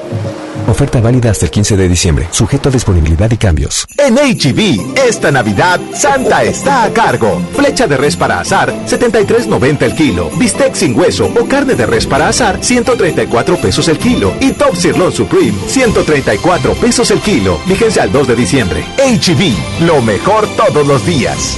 Oferta válida hasta el 15 de diciembre, sujeto a disponibilidad y cambios. En HB, esta Navidad, Santa está a cargo. Flecha de res para asar, 73.90 el kilo. Bistec sin hueso o carne de res para asar, 134 pesos el kilo. Y Top Sirloin Supreme, 134 pesos el kilo. Vigencia al 2 de diciembre. HB, lo mejor todos los días.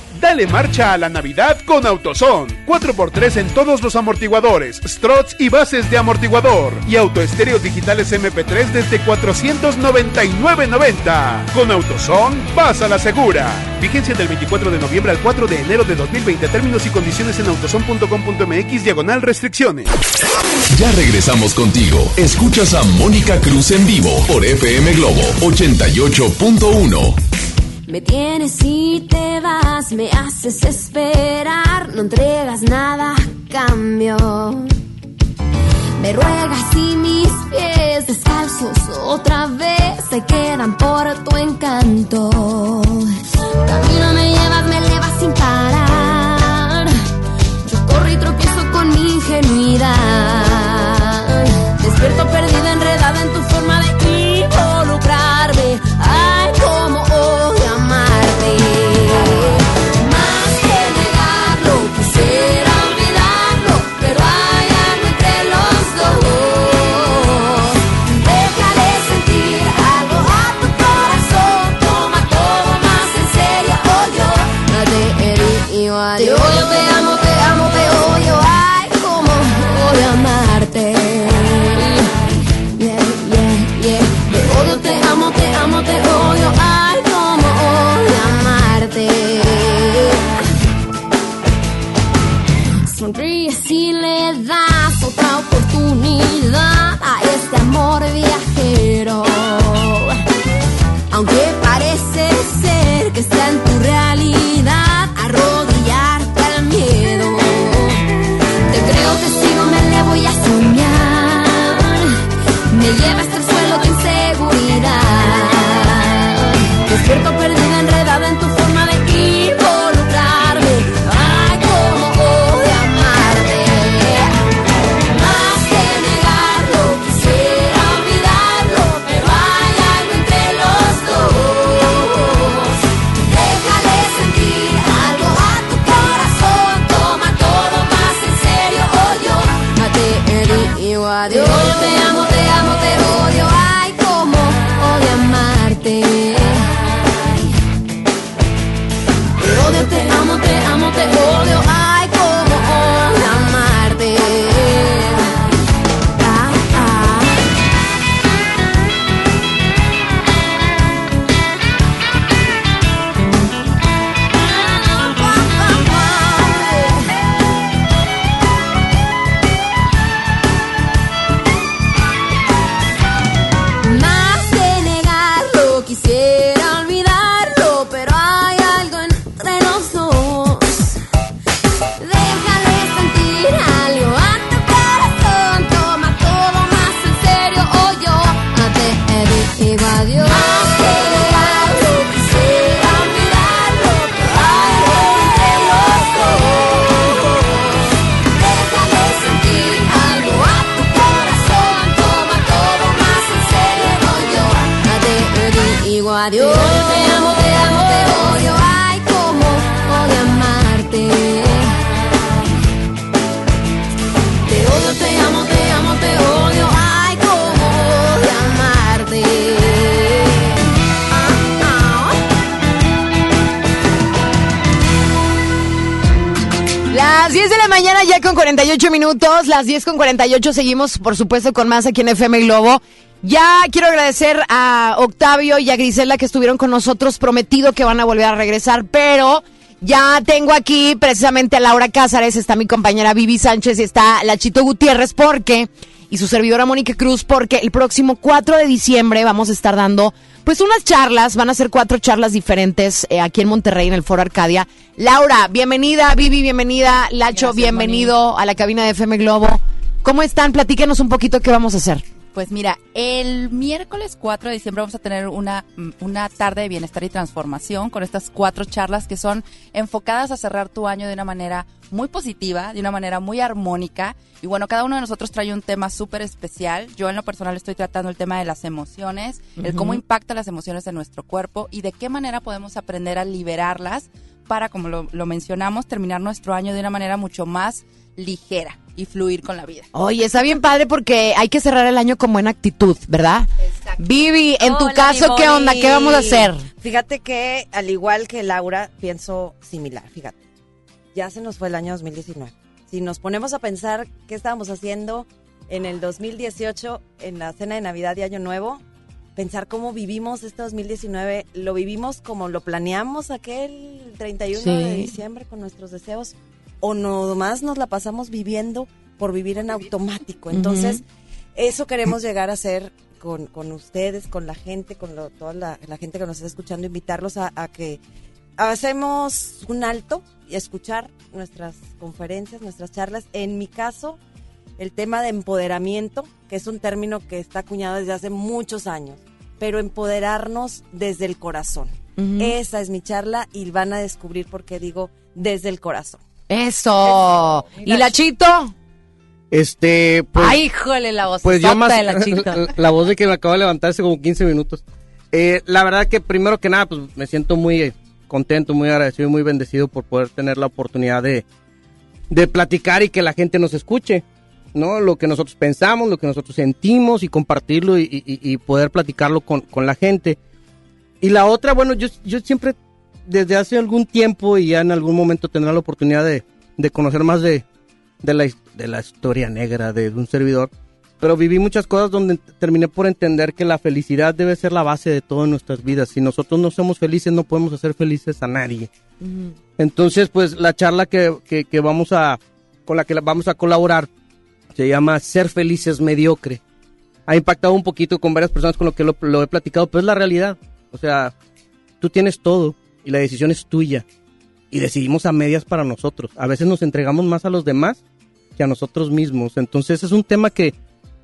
Dale marcha a la Navidad con AutoZone. 4x3 en todos los amortiguadores, struts y bases de amortiguador. Y autoestéreos digitales MP3 desde 499.90. Con AutoZone, vas a la segura. Vigencia del 24 de noviembre al 4 de enero de 2020. Términos y condiciones en autozone.com.mx diagonal restricciones. Ya regresamos contigo. Escuchas a Mónica Cruz en vivo por FM Globo 88.1. Me tienes y te vas, me haces esperar, no entregas nada a cambio. Me ruegas y mis pies descalzos otra vez se quedan por tu encanto. Camino me llevas, me elevas sin parar. Yo corro y tropiezo con mi ingenuidad. Odio, te amo, 48 minutos, las 10 con 48 seguimos por supuesto con más aquí en FM Globo. Ya quiero agradecer a Octavio y a Grisela que estuvieron con nosotros, prometido que van a volver a regresar, pero ya tengo aquí precisamente a Laura Cázares, está mi compañera Vivi Sánchez y está la Chito Gutiérrez porque y su servidora Mónica Cruz porque el próximo 4 de diciembre vamos a estar dando pues unas charlas, van a ser cuatro charlas diferentes eh, aquí en Monterrey en el Foro Arcadia. Laura, bienvenida, Vivi, bienvenida, Lacho, Gracias, bienvenido a la cabina de FM Globo. ¿Cómo están? Platíquenos un poquito qué vamos a hacer. Pues mira, el miércoles 4 de diciembre vamos a tener una, una tarde de bienestar y transformación con estas cuatro charlas que son enfocadas a cerrar tu año de una manera muy positiva, de una manera muy armónica. Y bueno, cada uno de nosotros trae un tema súper especial. Yo en lo personal estoy tratando el tema de las emociones, el cómo impacta las emociones en nuestro cuerpo y de qué manera podemos aprender a liberarlas para, como lo, lo mencionamos, terminar nuestro año de una manera mucho más ligera y fluir con la vida. Oye, está bien padre porque hay que cerrar el año con buena actitud, ¿verdad? Vivi, en tu Hola, caso, ¿qué onda? ¿Qué vamos a hacer? Fíjate que, al igual que Laura, pienso similar. Fíjate, ya se nos fue el año 2019. Si nos ponemos a pensar qué estábamos haciendo en el 2018, en la cena de Navidad y Año Nuevo, pensar cómo vivimos este 2019, lo vivimos como lo planeamos aquel 31 de diciembre con nuestros deseos, o nomás nos la pasamos viviendo por vivir en automático. Entonces, eso queremos llegar a hacer con, con ustedes, con la gente, con lo- toda la, la gente que nos está escuchando, invitarlos a, a que hacemos un alto y escuchar nuestras conferencias, nuestras charlas. En mi caso, el tema de empoderamiento, que es un término que está acuñado desde hace muchos años, pero empoderarnos desde el corazón. Esa es mi charla y van a descubrir por qué digo desde el corazón. Eso. ¿Y la Chito? Este, pues, Ay, híjole, la voz pues yo más de la Chito. la voz de que me acabo de levantar hace como 15 minutos. Eh, la verdad que primero que nada, pues me siento muy eh, contento, muy agradecido y muy bendecido por poder tener la oportunidad de, de platicar y que la gente nos escuche, ¿no? Lo que nosotros pensamos, lo que nosotros sentimos y compartirlo y, y- y poder platicarlo con, con la gente. Y la otra, bueno, yo, yo siempre, desde hace algún tiempo y ya en algún momento tendré la oportunidad de, de conocer más de, de, la, de la historia negra de un servidor. Pero viví muchas cosas donde terminé por entender que la felicidad debe ser la base de todas nuestras vidas. Si nosotros no somos felices, no podemos hacer felices a nadie. Entonces, pues la charla que, que, que vamos a, con la que vamos a colaborar se llama Ser felices mediocre. Ha impactado un poquito con varias personas con lo que lo, lo he platicado, pero es la realidad. O sea, tú tienes todo y la decisión es tuya. Y decidimos a medias para nosotros. A veces nos entregamos más a los demás que a nosotros mismos. Entonces es un tema que,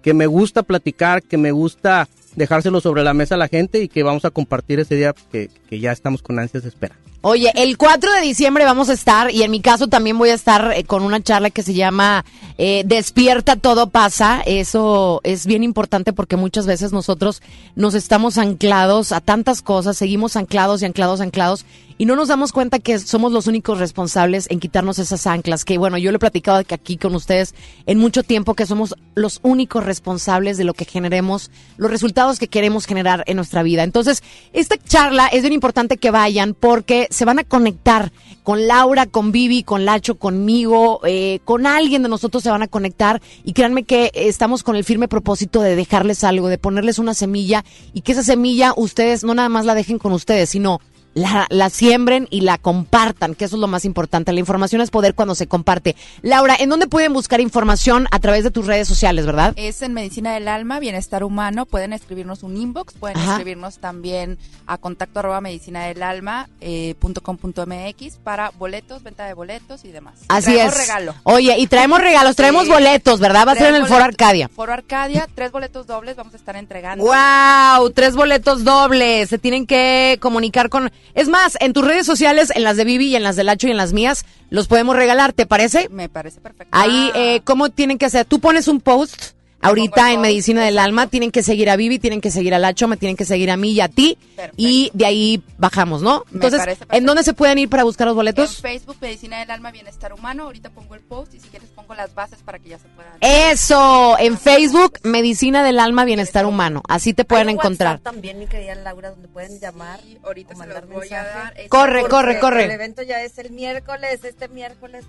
que me gusta platicar, que me gusta dejárselo sobre la mesa a la gente y que vamos a compartir ese día que, que ya estamos con ansias de espera. Oye, el 4 de diciembre vamos a estar, y en mi caso también voy a estar eh, con una charla que se llama eh, Despierta, todo pasa. Eso es bien importante porque muchas veces nosotros nos estamos anclados a tantas cosas, seguimos anclados y anclados, anclados, y no nos damos cuenta que somos los únicos responsables en quitarnos esas anclas. Que bueno, yo lo he platicado que aquí con ustedes en mucho tiempo que somos los únicos responsables de lo que generemos, los resultados que queremos generar en nuestra vida. Entonces, esta charla es bien importante que vayan porque se van a conectar con Laura, con Vivi, con Lacho, conmigo, eh, con alguien de nosotros se van a conectar. Y créanme que estamos con el firme propósito de dejarles algo, de ponerles una semilla y que esa semilla ustedes no nada más la dejen con ustedes, sino la, la siembren y la compartan, que eso es lo más importante. La información es poder cuando se comparte. Laura, ¿en dónde pueden buscar información a través de tus redes sociales, verdad? Es en Medicina del Alma, Bienestar Humano. Pueden escribirnos un inbox, pueden Ajá. escribirnos también a contacto arroba medicina del alma eh, punto com punto mx para boletos, venta de boletos y demás. Así Traemos es. regalo. Oye, y traemos regalos, traemos Sí. boletos, ¿verdad? Va a ser en el Foro Arcadia. Foro Arcadia, tres boletos dobles vamos a estar entregando. ¡Wow! Tres boletos dobles. Se tienen que comunicar con. Es más, en tus redes sociales, en las de Vivi y en las de Lacho y en las mías, los podemos regalar, ¿te parece? Me parece perfecto. Ahí, eh, ¿cómo tienen que hacer? Tú pones un post ahorita en Medicina del Alma. Tienen que seguir a Vivi, tienen que seguir a Lacho, me tienen que seguir a mí y a ti. Y de ahí bajamos, ¿no? Me Entonces, ¿en dónde se pueden ir para buscar los En boletos? Facebook, Medicina del Alma, Bienestar Humano. Ahorita pongo el post y si quieres pongo las bases para que ya se puedan. Eso, en Facebook, Medicina del Alma, Bienestar Humano. Así te pueden Hay encontrar. WhatsApp también, mi querida Laura, donde pueden llamar ahorita o mandar voy a mensaje. dar. Corre, corre, corre. El evento ya es el miércoles, este miércoles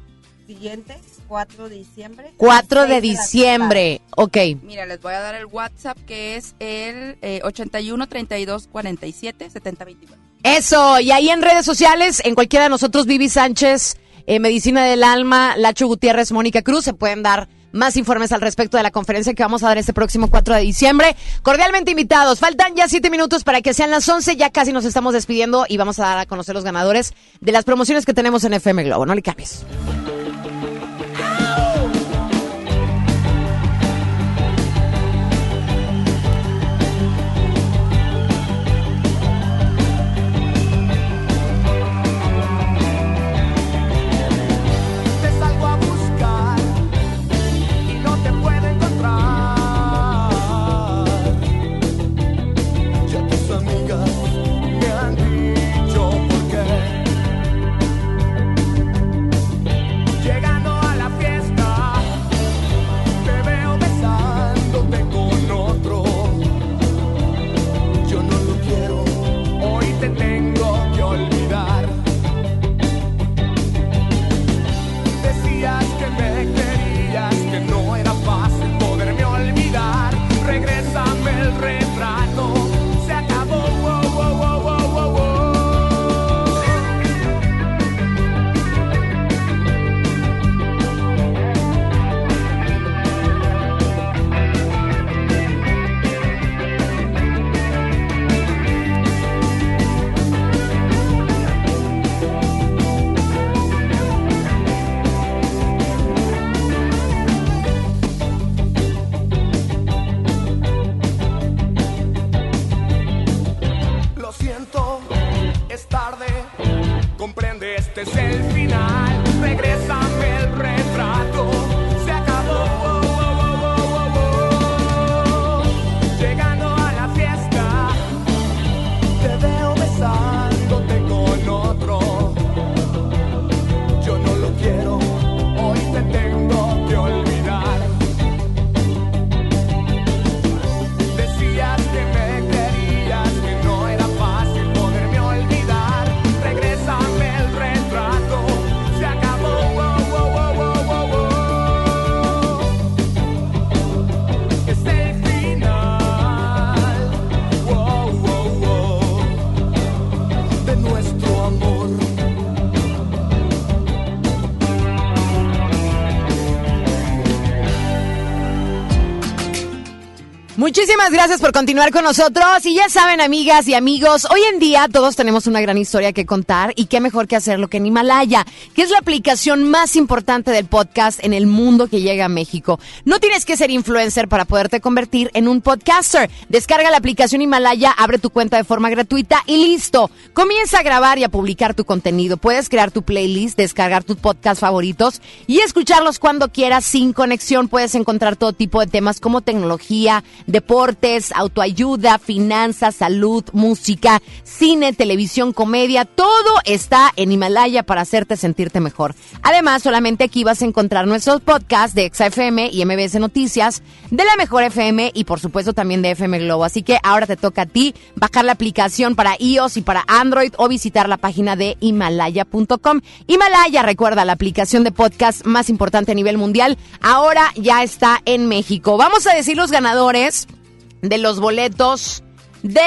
siguiente, 4 de diciembre. 4 a las de diciembre. Ok. Mira, les voy a dar el WhatsApp que es el eh, 81 32 47 70 29. Eso, y ahí en redes sociales, en cualquiera de nosotros, Vivi Sánchez, eh, Medicina del Alma, Lacho Gutiérrez, Mónica Cruz, se pueden dar más informes al respecto de la conferencia que vamos a dar este próximo 4 de diciembre. Cordialmente invitados. Faltan ya 7 minutos para que sean las 11. Ya casi nos estamos despidiendo y vamos a dar a conocer los ganadores de las promociones que tenemos en FM Globo. No le cambies. Muchísimas gracias por continuar con nosotros. Y ya saben, amigas y amigos, hoy en día todos tenemos una gran historia que contar y qué mejor que hacerlo que en Himalaya, que es la aplicación más importante del podcast en el mundo que llega a México. No tienes que ser influencer para poderte convertir en un podcaster. Descarga la aplicación Himalaya, abre tu cuenta de forma gratuita y listo. Comienza a grabar y a publicar tu contenido. Puedes crear tu playlist, descargar tus podcasts favoritos y escucharlos cuando quieras sin conexión. Puedes encontrar todo tipo de temas como tecnología, deportes, autoayuda, finanzas, salud, música, cine, televisión, comedia, todo está en Himalaya para hacerte sentirte mejor. Además, solamente aquí vas a encontrar nuestros podcasts de XFM y MBS Noticias, de la Mejor FM y por supuesto también de FM Globo. Así que ahora te toca a ti bajar la aplicación para iOS y para Android o visitar la página de himalaya.com. Himalaya, recuerda, la aplicación de podcast más importante a nivel mundial, ahora ya está en México. Vamos a decir los ganadores de los boletos de,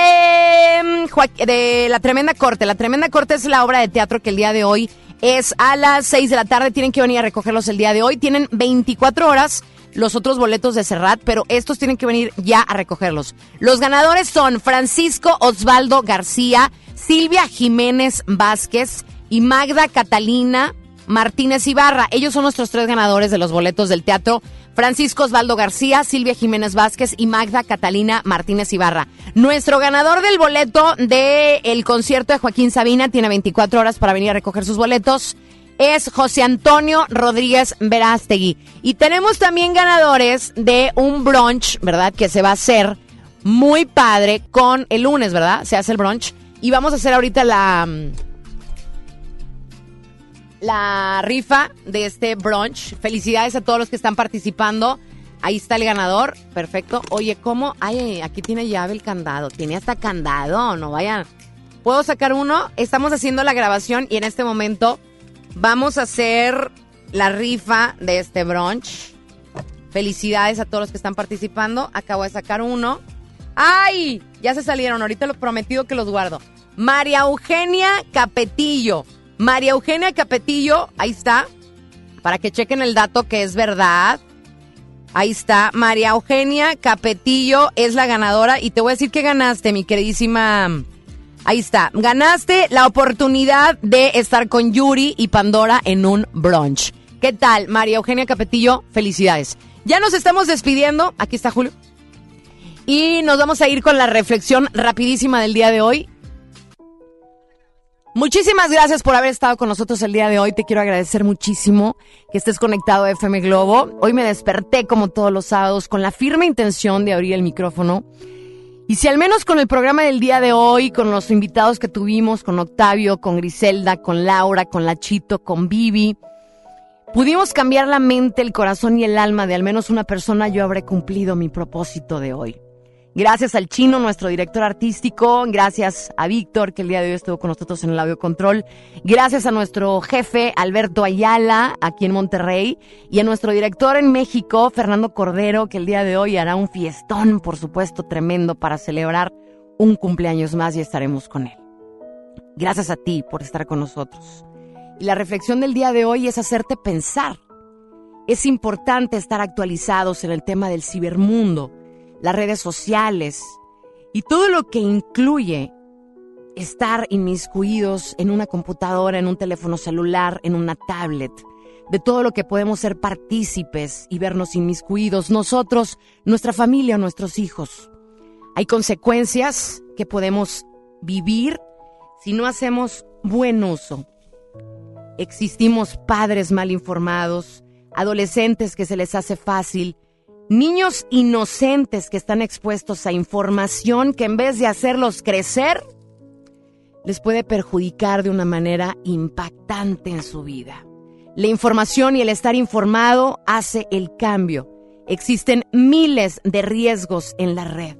mm, de La Tremenda Corte. La Tremenda Corte es la obra de teatro que el día de hoy es a las 6 de la tarde. Tienen que venir a recogerlos el día de hoy. Tienen 24 horas los otros boletos de Serrat, pero estos tienen que venir ya a recogerlos. Los ganadores son Francisco Osvaldo García, Silvia Jiménez Vázquez y Magda Catalina Martínez Ibarra. Ellos son nuestros tres ganadores de los boletos del teatro. Francisco Osvaldo García, Silvia Jiménez Vázquez y Magda Catalina Martínez Ibarra. Nuestro ganador del boleto del concierto de Joaquín Sabina tiene 24 horas para venir a recoger sus boletos. es José Antonio Rodríguez Verástegui. Y tenemos también ganadores de un brunch, ¿verdad? Que se va a hacer muy padre con el lunes, ¿verdad? Se hace el brunch. Y vamos a hacer ahorita la mm, la rifa de este brunch. Felicidades a todos los que están participando. Ahí está el ganador. Perfecto. Oye, ¿cómo? Ay, aquí tiene llave el candado. Tiene hasta candado. No vayan. ¿Puedo sacar uno? Estamos haciendo la grabación y en este momento vamos a hacer la rifa de este brunch. Felicidades a todos los que están participando. Acabo de sacar uno. ¡Ay! Ya se salieron. Ahorita lo prometido que los guardo. María Eugenia Capetillo. María Eugenia Capetillo, ahí está. Para que chequen el dato que es verdad. Ahí está. María Eugenia Capetillo es la ganadora. Y te voy a decir que ganaste, mi queridísima. Ahí está. Ganaste la oportunidad de estar con Yuri y Pandora en un brunch. ¿Qué tal, María Eugenia Capetillo? Felicidades. Ya nos estamos despidiendo. Aquí está Julio. Y nos vamos a ir con la reflexión rapidísima del día de hoy. Muchísimas gracias por haber estado con nosotros el día de hoy. Te quiero agradecer muchísimo que estés conectado a FM Globo. Hoy me desperté como todos los sábados con la firme intención de abrir el micrófono. Y si al menos con el programa del día de hoy, con los invitados que tuvimos, con Octavio, con Griselda, con Laura, con Lachito, con Vivi, pudimos cambiar la mente, el corazón y el alma de al menos una persona, yo habré cumplido mi propósito de hoy. Gracias al chino, nuestro director artístico. Gracias a Víctor, que el día de hoy estuvo con nosotros en el audio control. Gracias a nuestro jefe, Alberto Ayala, aquí en Monterrey. Y a nuestro director en México, Fernando Cordero, que el día de hoy hará un fiestón, por supuesto, tremendo para celebrar un cumpleaños más y estaremos con él. Gracias a ti por estar con nosotros. Y la reflexión del día de hoy es hacerte pensar. Es importante estar actualizados en el tema del cibermundo las redes sociales y todo lo que incluye estar inmiscuidos en una computadora, en un teléfono celular, en una tablet, de todo lo que podemos ser partícipes y vernos inmiscuidos, nosotros, nuestra familia nuestros hijos. Hay consecuencias que podemos vivir si no hacemos buen uso. Existimos padres mal informados, adolescentes que se les hace fácil niños inocentes que están expuestos a información que en vez de hacerlos crecer, les puede perjudicar de una manera impactante en su vida. La información y el estar informado hace el cambio. Existen miles de riesgos en la red.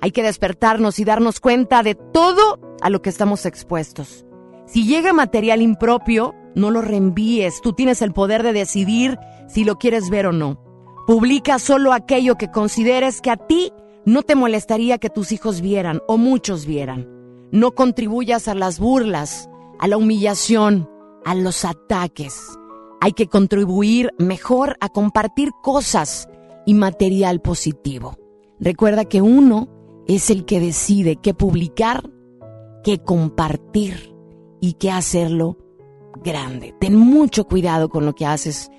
Hay que despertarnos y darnos cuenta de todo a lo que estamos expuestos. Si llega material impropio, no lo reenvíes. Tú tienes el poder de decidir si lo quieres ver o no. Publica solo aquello que consideres que a ti no te molestaría que tus hijos vieran o muchos vieran. No contribuyas a las burlas, a la humillación, a los ataques. Hay que contribuir mejor a compartir cosas y material positivo. Recuerda que uno es el que decide qué publicar, qué compartir y qué hacerlo grande. Ten mucho cuidado con lo que haces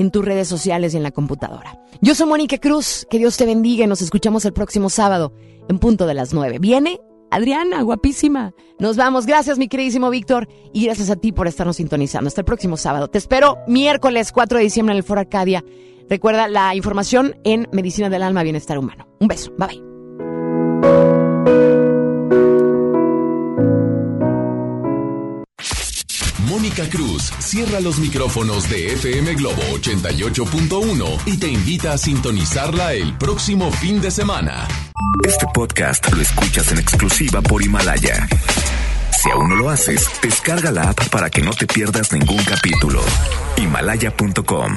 en tus redes sociales y en la computadora. Yo soy Mónica Cruz, que Dios te bendiga y nos escuchamos el próximo sábado en punto de las nueve. ¿Viene? Adriana, guapísima. Nos vamos. Gracias, mi queridísimo Víctor. Y gracias a ti por estarnos sintonizando. Hasta el próximo sábado. Te espero miércoles 4 de diciembre en el Foro Arcadia. Recuerda la información en Medicina del Alma, Bienestar Humano. Un beso. Bye bye. Cruz cierra los micrófonos de FM Globo 88.1 y te invita a sintonizarla el próximo fin de semana. Este podcast lo escuchas en exclusiva por Himalaya. Si aún no lo haces, descarga la app para que no te pierdas ningún capítulo. Himalaya.com